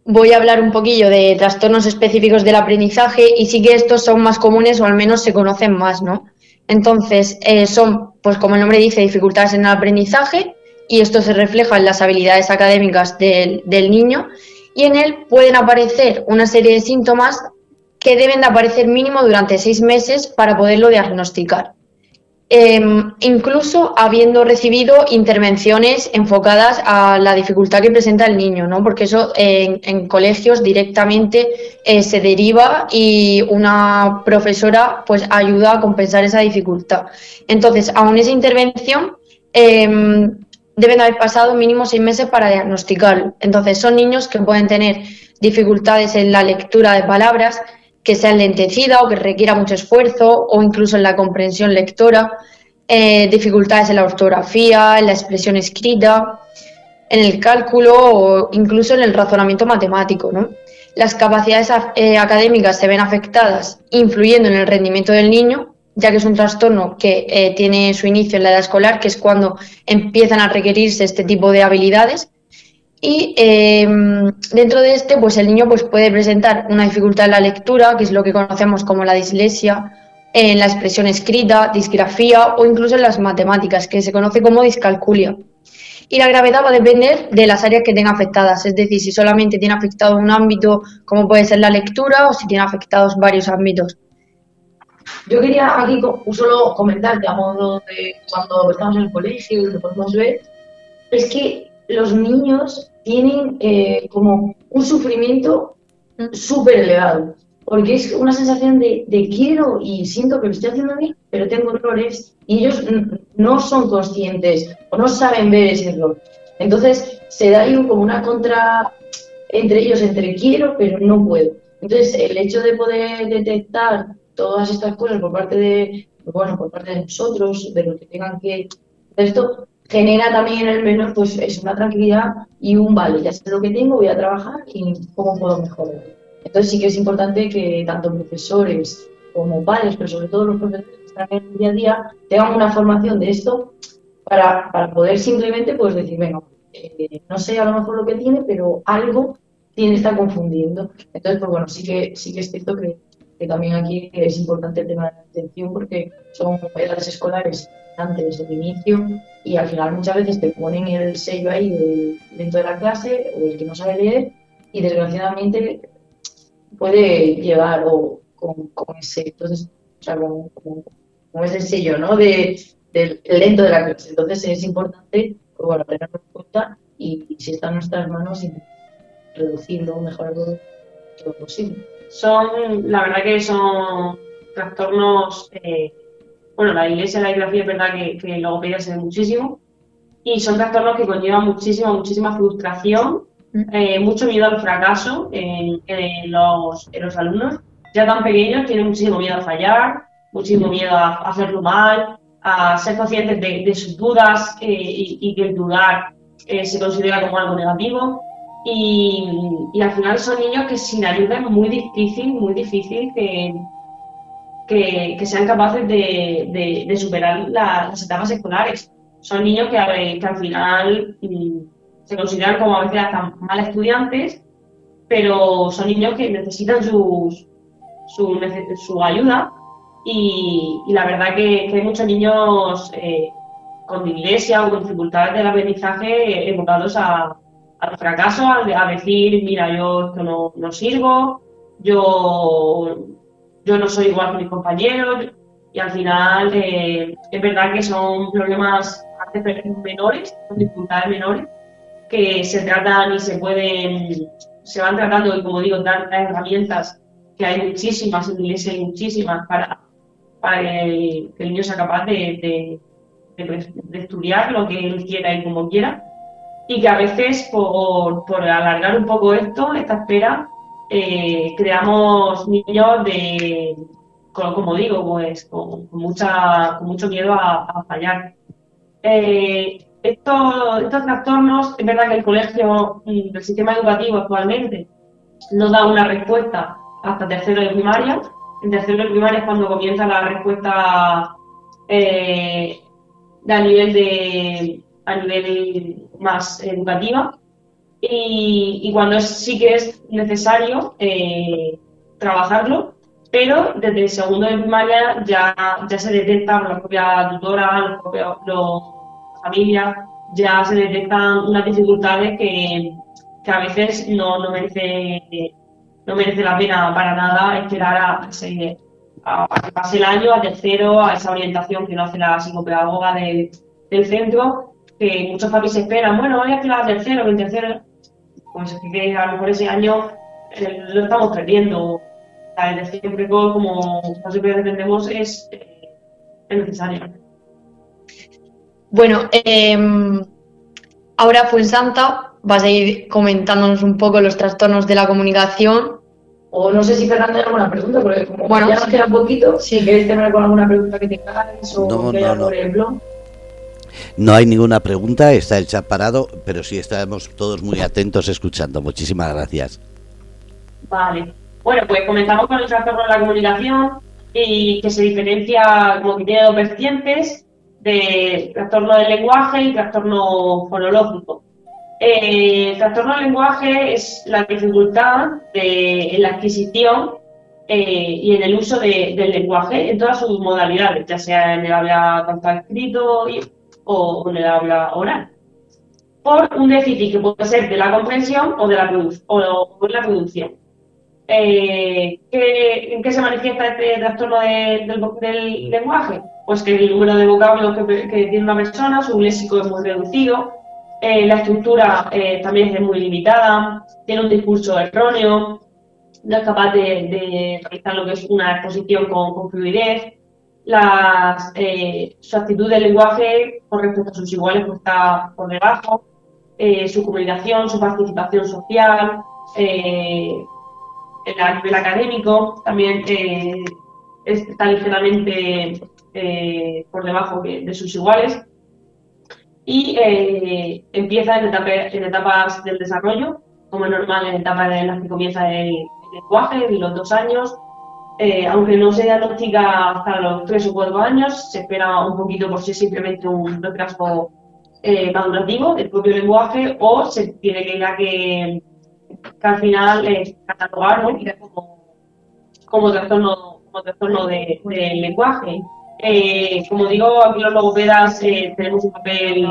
voy a hablar un poquillo de trastornos específicos del aprendizaje y sí que estos son más comunes o al menos se conocen más, ¿no? Entonces, eh, son, pues como el nombre dice, dificultades en el aprendizaje y esto se refleja en las habilidades académicas del, del niño y en él pueden aparecer una serie de síntomas que deben de aparecer mínimo durante seis meses para poderlo diagnosticar. Em, incluso habiendo recibido intervenciones enfocadas a la dificultad que presenta el niño, ¿no? porque eso en, colegios directamente eh, se deriva y una profesora pues ayuda a compensar esa dificultad. Entonces, aún esa intervención em, deben haber pasado mínimo seis meses para diagnosticarlo. Entonces, son niños que pueden tener dificultades en la lectura de palabras, que sea lentecida o que requiera mucho esfuerzo o incluso en la comprensión lectora, eh, dificultades en la ortografía, en la expresión escrita, en el cálculo o incluso en el razonamiento matemático. Las capacidades eh, académicas se ven afectadas influyendo en el rendimiento del niño, ya que es un trastorno que eh, tiene su inicio en la edad escolar, que es cuando empiezan a requerirse este tipo de habilidades y em, dentro de este, pues el niño pues, puede presentar una dificultad en la lectura, que es lo que conocemos como la dislexia, en la expresión escrita, disgrafía o incluso en las matemáticas, que se conoce como discalculia. Y la gravedad va a depender de las áreas que tenga afectadas, es decir, si solamente tiene afectado un ámbito como puede ser la lectura o si tiene afectados varios ámbitos. Yo quería aquí solo comentar, a modo de cuando estamos en el colegio y lo podemos ver, es que los niños tienen eh, como un sufrimiento súper elevado, porque es una sensación de, quiero y siento que lo estoy haciendo bien, pero tengo errores y ellos no son conscientes o no saben ver ese error. Entonces se da ahí como una contra entre ellos, entre quiero, pero no puedo. Entonces el hecho de poder detectar todas estas cosas por parte de, bueno, por parte de nosotros, de lo que tengan que esto genera también en el menor pues es una tranquilidad y un vale, ya sé lo que tengo, voy a trabajar y cómo puedo mejorar. Entonces sí que es importante que tanto profesores como padres, pero sobre todo los profesores que están en el día a día, tengan una formación de esto para, para poder simplemente pues decir, bueno, eh, no sé a lo mejor lo que tiene, pero algo tiene está confundiendo. Entonces, pues bueno, sí que, sí que es cierto que, que también aquí es importante el tema de la atención porque son edades escolares antes del inicio y al final muchas veces te ponen el sello ahí dentro de la clase o el que no sabe leer y desgraciadamente puede llevar o, con, ese, entonces, o sea, con, ese sello, ¿no? De, del lento de la clase. Entonces es importante, pues, bueno, tenerlo en cuenta y, si está en nuestras manos, reducirlo, mejorarlo lo posible. son, la verdad que son trastornos, eh, bueno, la iglesia, la iglesia es verdad que, que logopedia se ve muchísimo, y son trastornos que conllevan muchísima, muchísima frustración, Mm. eh, mucho miedo al fracaso en, en los, en los alumnos. Ya tan pequeños tienen muchísimo miedo a fallar, muchísimo miedo a, a hacerlo mal, a ser conscientes de, de sus dudas eh, y, y que el dudar eh, se considera como algo negativo. Y, y al final son niños que sin ayuda es muy difícil, muy difícil que, que, que sean capaces de, de- de superar la- las etapas escolares. Son niños que, a- que al final mm, se consideran como a veces hasta mal estudiantes, pero son niños que necesitan sus, su, su ayuda y, y la verdad que, que hay muchos niños eh, con dislexia o con dificultades del aprendizaje evocados a, al fracaso, al- a, decir, mira, yo esto no, no sirvo, yo, yo no soy igual que mis compañeros y al final eh, es verdad que son problemas menores, son dificultades menores que se tratan y se pueden, se van tratando y como digo, dar herramientas que hay muchísimas en iglesia hay muchísimas para, para que el, niño sea capaz de, de- de- de estudiar lo que él quiera y como quiera. Y que a veces, por, por alargar un poco esto, esta espera, eh, creamos niños de, como digo, pues con, mucha, con mucho miedo a, fallar. Eh, estos, estos trastornos, es verdad que el colegio mm, del sistema educativo actualmente no da una respuesta hasta tercero de primaria. En tercero de primaria es cuando comienza la respuesta eh, a nivel de a nivel más educativa y, y cuando es- sí que es necesario eh, trabajarlo, pero desde el segundo de primaria ya, se detecta por la propia tutora, los propios, los familias, ya se detectan unas dificultades que, que a veces no, no merece no merece la pena para nada esperar a, a- a que pase el año, a tercero, a esa orientación que no hace la psicopedagoga del, del centro, que muchos papis esperan, bueno, voy a esperar tercero, que en tercero, pues es que a lo mejor ese año eh, lo estamos perdiendo. El precoz, como siempre defendemos, es, eh, es necesario. Bueno, em, ahora Fuensanta vas a ir comentándonos un poco los trastornos de la comunicación. O no sé si Fernando tiene alguna pregunta, porque como Bueno, ya nos sí. queda un poquito, Sí. si queréis terminar con alguna pregunta que tengáis o No, que haya no, no. por el blog. No hay ninguna pregunta, está el chat parado, pero sí estamos todos muy atentos escuchando. Muchísimas gracias. Vale. Bueno, pues comenzamos con el trastorno de la comunicación y que se diferencia como que tiene dos vertientes de trastorno del lenguaje y trastorno fonológico. Eh, el trastorno del lenguaje es la dificultad de, en la adquisición eh, y en el uso de- del lenguaje en todas sus modalidades, ya sea en el habla tanto escrito y- o en el habla oral por un déficit que puede ser de la comprensión o de la, o, de la producción. Eh, ¿qué- ¿En qué se manifiesta este trastorno de- del, lenguaje? Pues que el número de vocablos que, tiene una persona, su léxico es muy reducido, eh, la estructura eh, también es muy limitada, tiene un discurso erróneo, no es capaz de, realizar lo que es una exposición con fluidez, eh, su actitud del lenguaje con respecto a sus iguales pues está por debajo, eh, su comunicación, su participación social, eh, a nivel académico también eh, está ligeramente por debajo que- de sus iguales. Y empieza en, etapa- en etapas del desarrollo, como es normal en etapas en las que comienza el, lenguaje, en los dos años, eh, aunque no se diagnostica hasta los tres o cuatro años, se espera un poquito por si es simplemente un retraso eh, del propio lenguaje o se tiene que ir a que, que al final eh, como, como trastorno, como trastorno de, del lenguaje. Eh, como digo, aquí los logopedas eh, tenemos un papel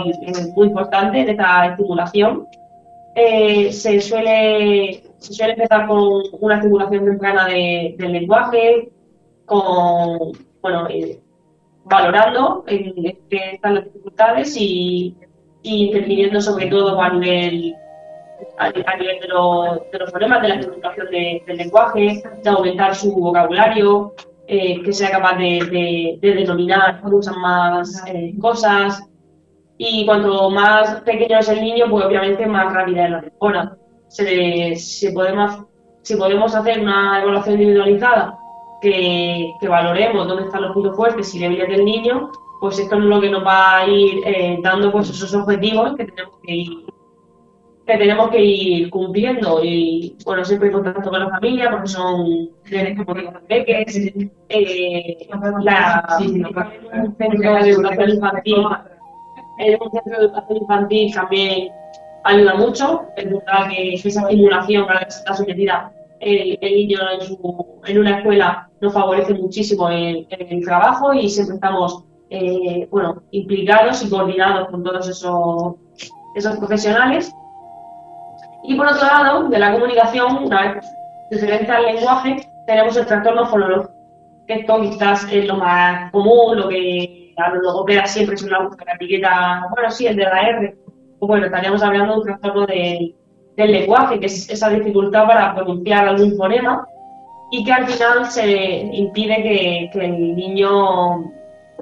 muy importante en esta estimulación. Se, suele, se suele empezar con una estimulación temprana de- del lenguaje, con, bueno, eh, valorando en qué están las dificultades y, y interviniendo sobre todo a nivel a, nivel de, los problemas de la educación del lenguaje, de aumentar su vocabulario, eh, que sea capaz de, denominar muchas más eh, cosas. Y cuanto más pequeño es el niño, pues obviamente más rápida es la mejora. Si, podemos, si podemos hacer una evaluación individualizada que, valoremos dónde están los puntos fuertes y débiles del niño, pues esto es lo que nos va a ir eh, dando pues esos objetivos que tenemos que ir que tenemos que ir cumpliendo. Y bueno siempre en contacto con la familia porque son nenes como peques eh, la, un centro de educación infantil. En un centro de educación infantil también ayuda mucho es verdad que esa estimulación para que está sometida el, niño en, su, en, una escuela nos favorece muchísimo el trabajo y siempre estamos eh, bueno implicados y coordinados con todos esos esos profesionales y por otro lado, de la comunicación, una vez diferente al lenguaje, tenemos el trastorno fonológico, que esto quizás es lo más común, lo que a los logopedas siempre nos gusta la etiqueta, bueno, sí, el de la R. Pues bueno, estaríamos hablando de un trastorno del lenguaje, que es esa dificultad para pronunciar algún fonema y que al final se impide que, el niño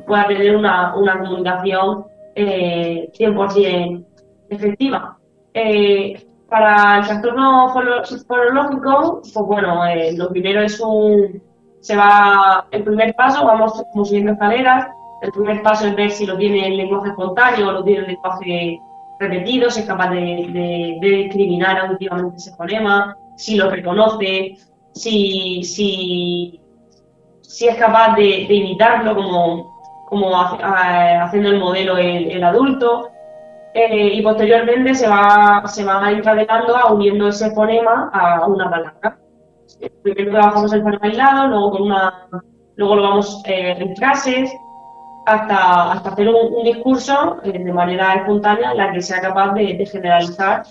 pueda tener una, comunicación eh, 100% efectiva. Eh, para el trastorno fonológico, pues bueno, eh, lo primero es un. Se va. El primer paso, vamos como subiendo escaleras. El primer paso es ver si lo tiene el lenguaje espontáneo o lo tiene el lenguaje repetido, si es capaz de, discriminar auditivamente ese fonema, si lo reconoce, si, si, si es capaz de, imitarlo como, como haciendo el modelo el adulto. Eh, y posteriormente se va, se va encadenando a uniendo ese fonema a una palabra. Primero trabajamos el fonema aislado, luego, con una, luego lo vamos eh, en frases, hasta, hasta hacer un, discurso eh, de manera espontánea en la que sea capaz de, generalizar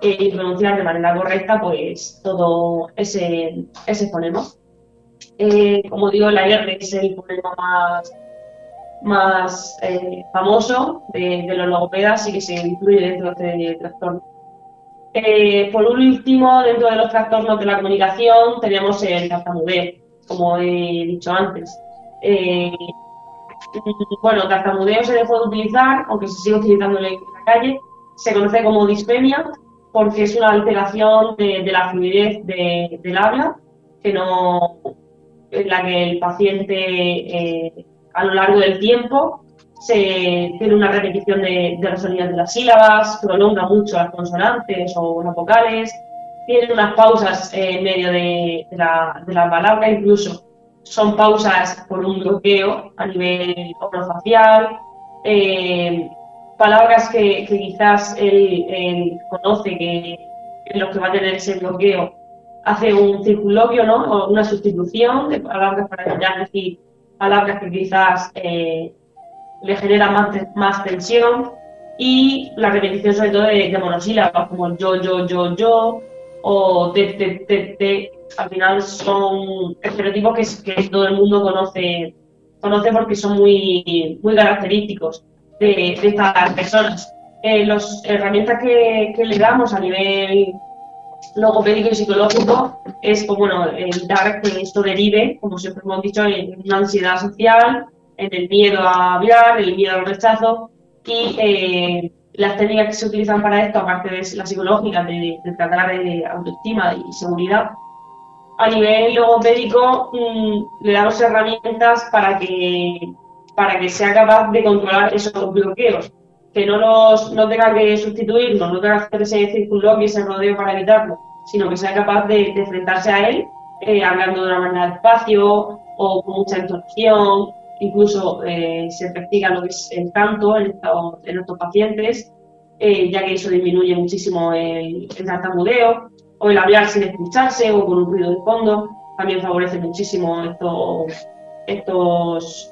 y pronunciar de manera correcta pues todo ese, ese fonema. como digo, la R es el fonema más más eh, famoso de, los logopedas y que se incluye dentro de este trastorno. Eh, por último, dentro de los trastornos de la comunicación tenemos el tartamudeo, como he dicho antes. Eh, bueno, tartamudeo se dejó de utilizar, aunque se sigue utilizando en la calle. Se conoce como disfemia porque es una alteración de, la fluidez del habla, que no, en la que el paciente eh, a lo largo del tiempo tiene una repetición de, los sonidos de las sílabas, prolonga mucho las consonantes o las vocales, tiene unas pausas en medio de, la, palabra, incluso son pausas por un bloqueo a nivel orofacial, eh, palabras que, quizás él, conoce que en los que va a tener ese bloqueo hace un circunloquio, ¿no? O una sustitución de palabras para decir palabras que quizás eh, le generan más, tensión y la repetición sobre todo de, monosílabas como yo, yo, yo, yo o te, te, te, te al final son estereotipos que, que, todo el mundo conoce, conoce porque son muy, muy característicos de, estas personas. Eh, las herramientas que, que le damos a nivel logopédico y psicológico es pues, bueno, evitar que esto derive, como siempre hemos dicho, en una ansiedad social, en el miedo a hablar, el miedo al rechazo y eh, las técnicas que se utilizan para esto, aparte de la psicológica, de, tratar de autoestima y seguridad, a nivel logopédico mm, le damos herramientas para que, para que sea capaz de controlar esos bloqueos. Que no los no tenga que sustituirlo, no tenga que hacer ese círculo y ese rodeo para evitarlo, sino que sea capaz de, enfrentarse a él eh, hablando de una manera despacio o con mucha entonación, incluso eh, se practica lo que es el canto en estos, pacientes, eh, ya que eso disminuye muchísimo el, el tartamudeo, o el hablar sin escucharse o con un ruido de fondo, también favorece muchísimo estos, estos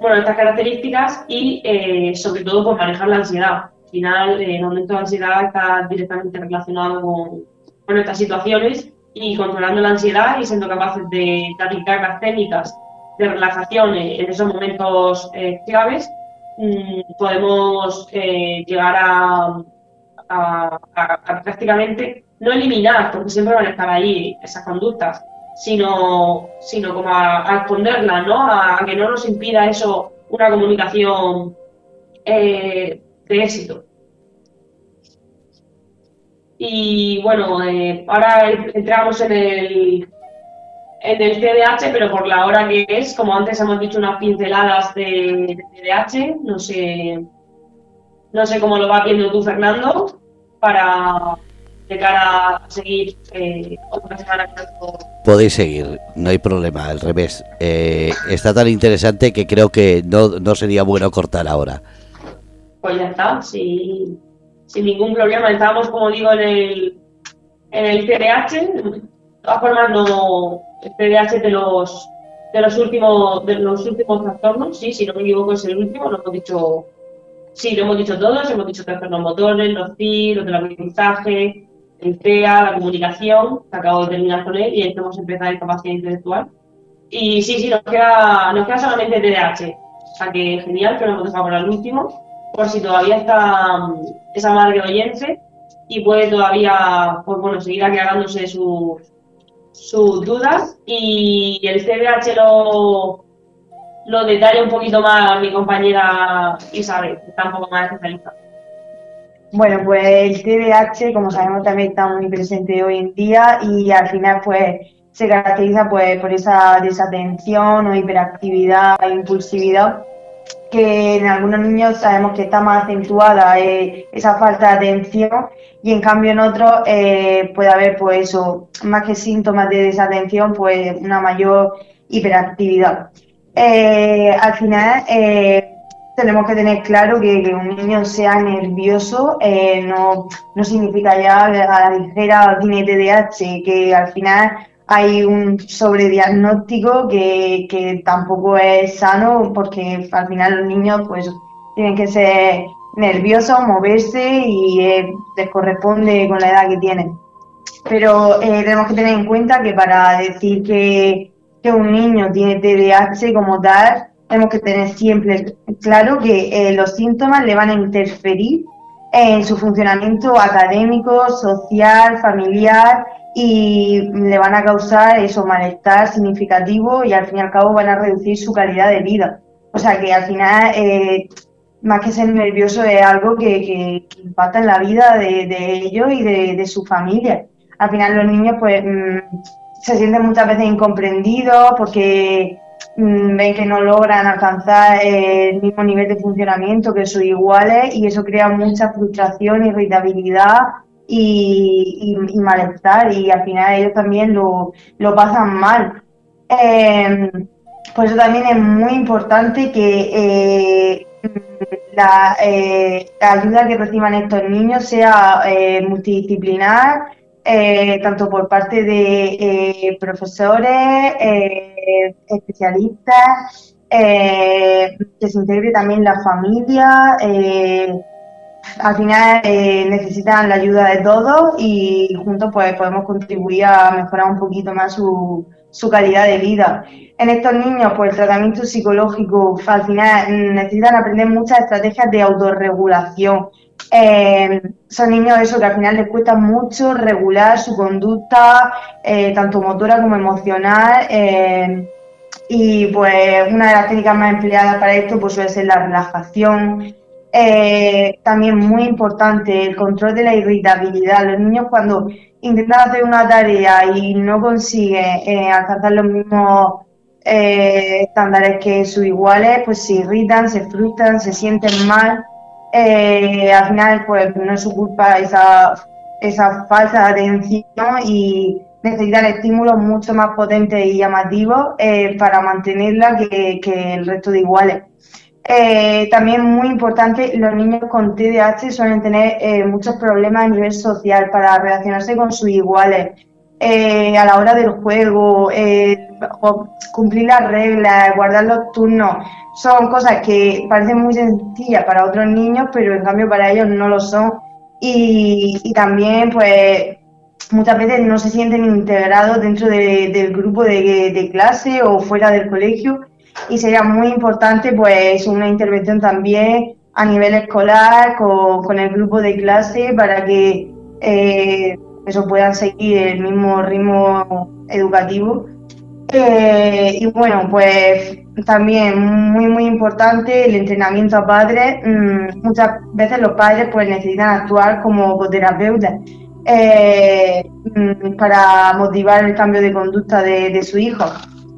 bueno, estas características y eh, sobre todo por manejar la ansiedad. Al final, eh, el aumento de ansiedad está directamente relacionado con, estas situaciones y controlando la ansiedad y siendo capaces de, aplicar las técnicas de relajación en esos momentos eh, claves, mm, podemos llegar a, a, prácticamente no eliminar, porque siempre van a estar ahí esas conductas, sino, sino como a, a esconderlas, ¿no? A, que no nos impida eso una comunicación eh, de éxito. Y bueno, eh, ahora entramos en el, en el CDH, pero por la hora que es, como antes hemos dicho unas pinceladas de, CDH, no sé, no sé cómo lo va viendo tú, Fernando, para de cara a seguir eh, otra semana. Podéis seguir, no hay problema, al revés. Eh, está tan interesante que creo que no, no sería bueno cortar ahora. Pues ya está, sin, sin ningún problema. Estábamos, como digo, en el, en el CDH. De todas formas, no, el CDH de los de los últimos de los últimos trastornos, sí, si no me equivoco es el último, lo hemos dicho, sí, lo hemos dicho todos, hemos dicho trastornos motores, los CI, los del aprendizaje, TEA, la comunicación, que acabo de terminar con él y ahí hemos empezado la capacidad intelectual. Y sí, sí, nos queda, nos queda solamente TDAH. O sea que genial, que lo hemos dejado para el último, por si todavía está mm, esa madre oyense y puede todavía, pues bueno, seguir aclarándose sus sus dudas y el CBH lo, lo detalla un poquito más mi compañera Isabel, que está un poco más especialista. Bueno, pues el TDAH, como sabemos, también está muy presente hoy en día y al final pues se caracteriza pues por esa desatención o hiperactividad e impulsividad que en algunos niños sabemos que está más acentuada eh, esa falta de atención y en cambio en otros eh, puede haber pues eso, más que síntomas de desatención, pues una mayor hiperactividad. Eh, al final tenemos que tener claro que, un niño sea nervioso no, no significa ya a la ligera tiene TDAH, que al final hay un sobrediagnóstico que, que tampoco es sano porque al final los niños pues tienen que ser nerviosos, moverse y eh, les corresponde con la edad que tienen. Pero eh, tenemos que tener en cuenta que para decir que, que un niño tiene TDAH como tal, tenemos que tener siempre claro que eh, los síntomas le van a interferir en su funcionamiento académico, social, familiar y le van a causar eso, malestar significativo y al fin y al cabo van a reducir su calidad de vida. O sea que al final, eh, más que ser nervioso, es algo que, impacta en la vida de, ellos y de, su familia. Al final los niños pues mm, se sienten muchas veces incomprendidos porque ven que no logran alcanzar el mismo nivel de funcionamiento que sus iguales y eso crea mucha frustración, irritabilidad y, malestar y al final ellos también lo, lo pasan mal. Eh, por eso también es muy importante que eh, la, eh, la, ayuda que reciban estos niños sea multidisciplinar, tanto por parte de profesores, especialistas, que se integre también la familia al final eh, necesitan la ayuda de todos y juntos pues podemos contribuir a mejorar un poquito más su, su calidad de vida. En estos niños, pues el tratamiento psicológico al final necesitan aprender muchas estrategias de autorregulación. Eh, son niños eso que al final les cuesta mucho regular su conducta, eh, tanto motora como emocional. y pues una de las técnicas más empleadas para esto pues suele ser la relajación, eh, también muy importante el control de la irritabilidad. Los niños cuando intentan hacer una tarea y no consiguen eh, alcanzar los mismos eh, estándares que sus iguales, pues se irritan, se frustran, se sienten mal. Al final, pues no es su culpa esa, esa falta de atención y necesitan estímulos mucho más potentes y llamativos para mantenerla que, el resto de iguales. Eh, también muy importante, los niños con TDAH suelen tener eh, muchos problemas a nivel social para relacionarse con sus iguales. Eh, a la hora del juego, cumplir las reglas, guardar los turnos, son cosas que parecen muy sencillas para otros niños, pero en cambio para ellos no lo son. Y, también, pues, muchas veces no se sienten integrados dentro del grupo de, clase o fuera del colegio y sería muy importante pues una intervención también a nivel escolar con, el grupo de clase para que eh, eso puedan seguir el mismo ritmo educativo. Eh, y bueno, pues también muy muy importante el entrenamiento a padres. Mm, muchas veces los padres pues necesitan actuar como coterapeutas eh, mm, para motivar el cambio de conducta de su hijo.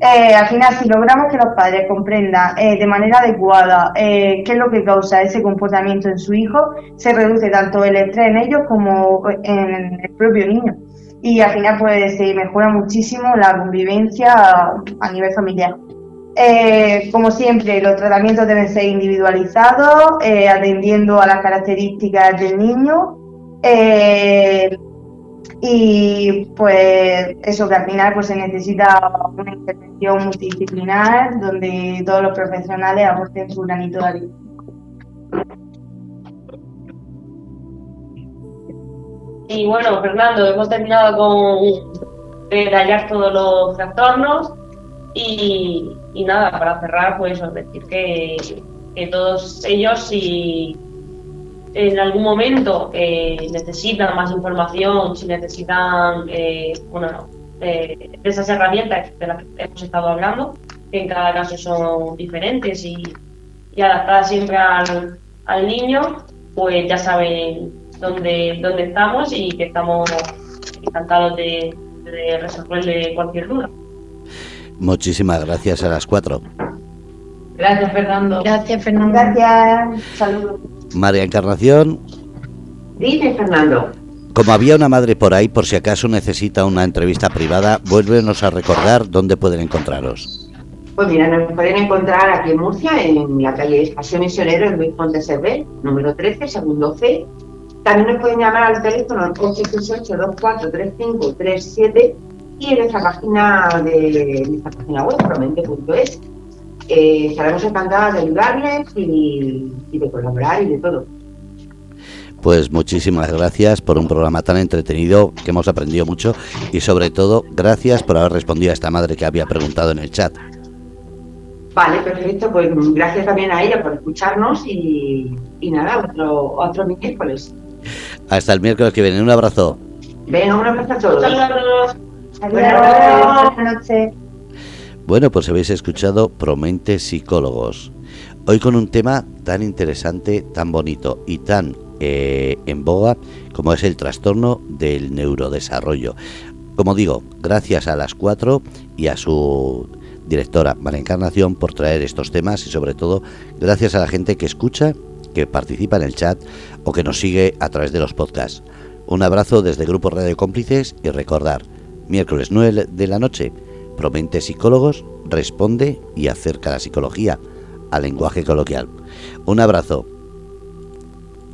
Eh, al final, si logramos que los padres comprendan eh, de manera adecuada eh, qué es lo que causa ese comportamiento en su hijo, se reduce tanto el estrés en ellos como en el propio niño. Y al final, pues se mejora muchísimo la convivencia a, nivel familiar. como siempre, los tratamientos deben ser individualizados, atendiendo a las características del niño y pues eso que al final pues se necesita una intervención multidisciplinar donde todos los profesionales aporten su granito de arena. Y bueno, Fernando, hemos terminado con detallar todos los trastornos y, nada, para cerrar, pues decir que, que todos ellos, si en algún momento eh, necesitan más información, si necesitan eh, bueno, eh, de esas herramientas de las que hemos estado hablando, que en cada caso son diferentes y, adaptadas siempre al, niño, pues ya saben dónde, dónde estamos y que estamos encantados de, de resolverle cualquier duda. Muchísimas gracias a las cuatro. Gracias, Fernando. Gracias, Fernando. Gracias. Saludos. María Encarnación. Dime, Fernando. Como había una madre por ahí, por si acaso necesita una entrevista privada, vuélvenos a recordar dónde pueden encontraros. Pues mira, nos pueden encontrar aquí en Murcia, en la calle Paseo Misionero, en Luis Ponte número 13, segundo C. También nos pueden llamar al teléfono 868-243537 y en nuestra página de nuestra página web, promente.es. Eh, estaremos encantadas de ayudarles y, de colaborar y de todo. Pues muchísimas gracias por un programa tan entretenido que hemos aprendido mucho y sobre todo gracias por haber respondido a esta madre que había preguntado en el chat. Vale, perfecto. Pues gracias también a ella por escucharnos y, nada, otro, otro miércoles. Hasta el miércoles que viene. Un abrazo. Venga, un abrazo a todos. Adiós. Buenas noches. Bueno, pues habéis escuchado Promente Psicólogos. Hoy con un tema tan interesante, tan bonito y tan eh, en boga como es el trastorno del neurodesarrollo. Como digo, gracias a las cuatro y a su directora María Encarnación por traer estos temas y sobre todo gracias a la gente que escucha, que participa en el chat o que nos sigue a través de los podcasts. Un abrazo desde Grupo Radio Cómplices y recordar, miércoles 9 de la noche, Promente Psicólogos responde y acerca la psicología al lenguaje coloquial. Un abrazo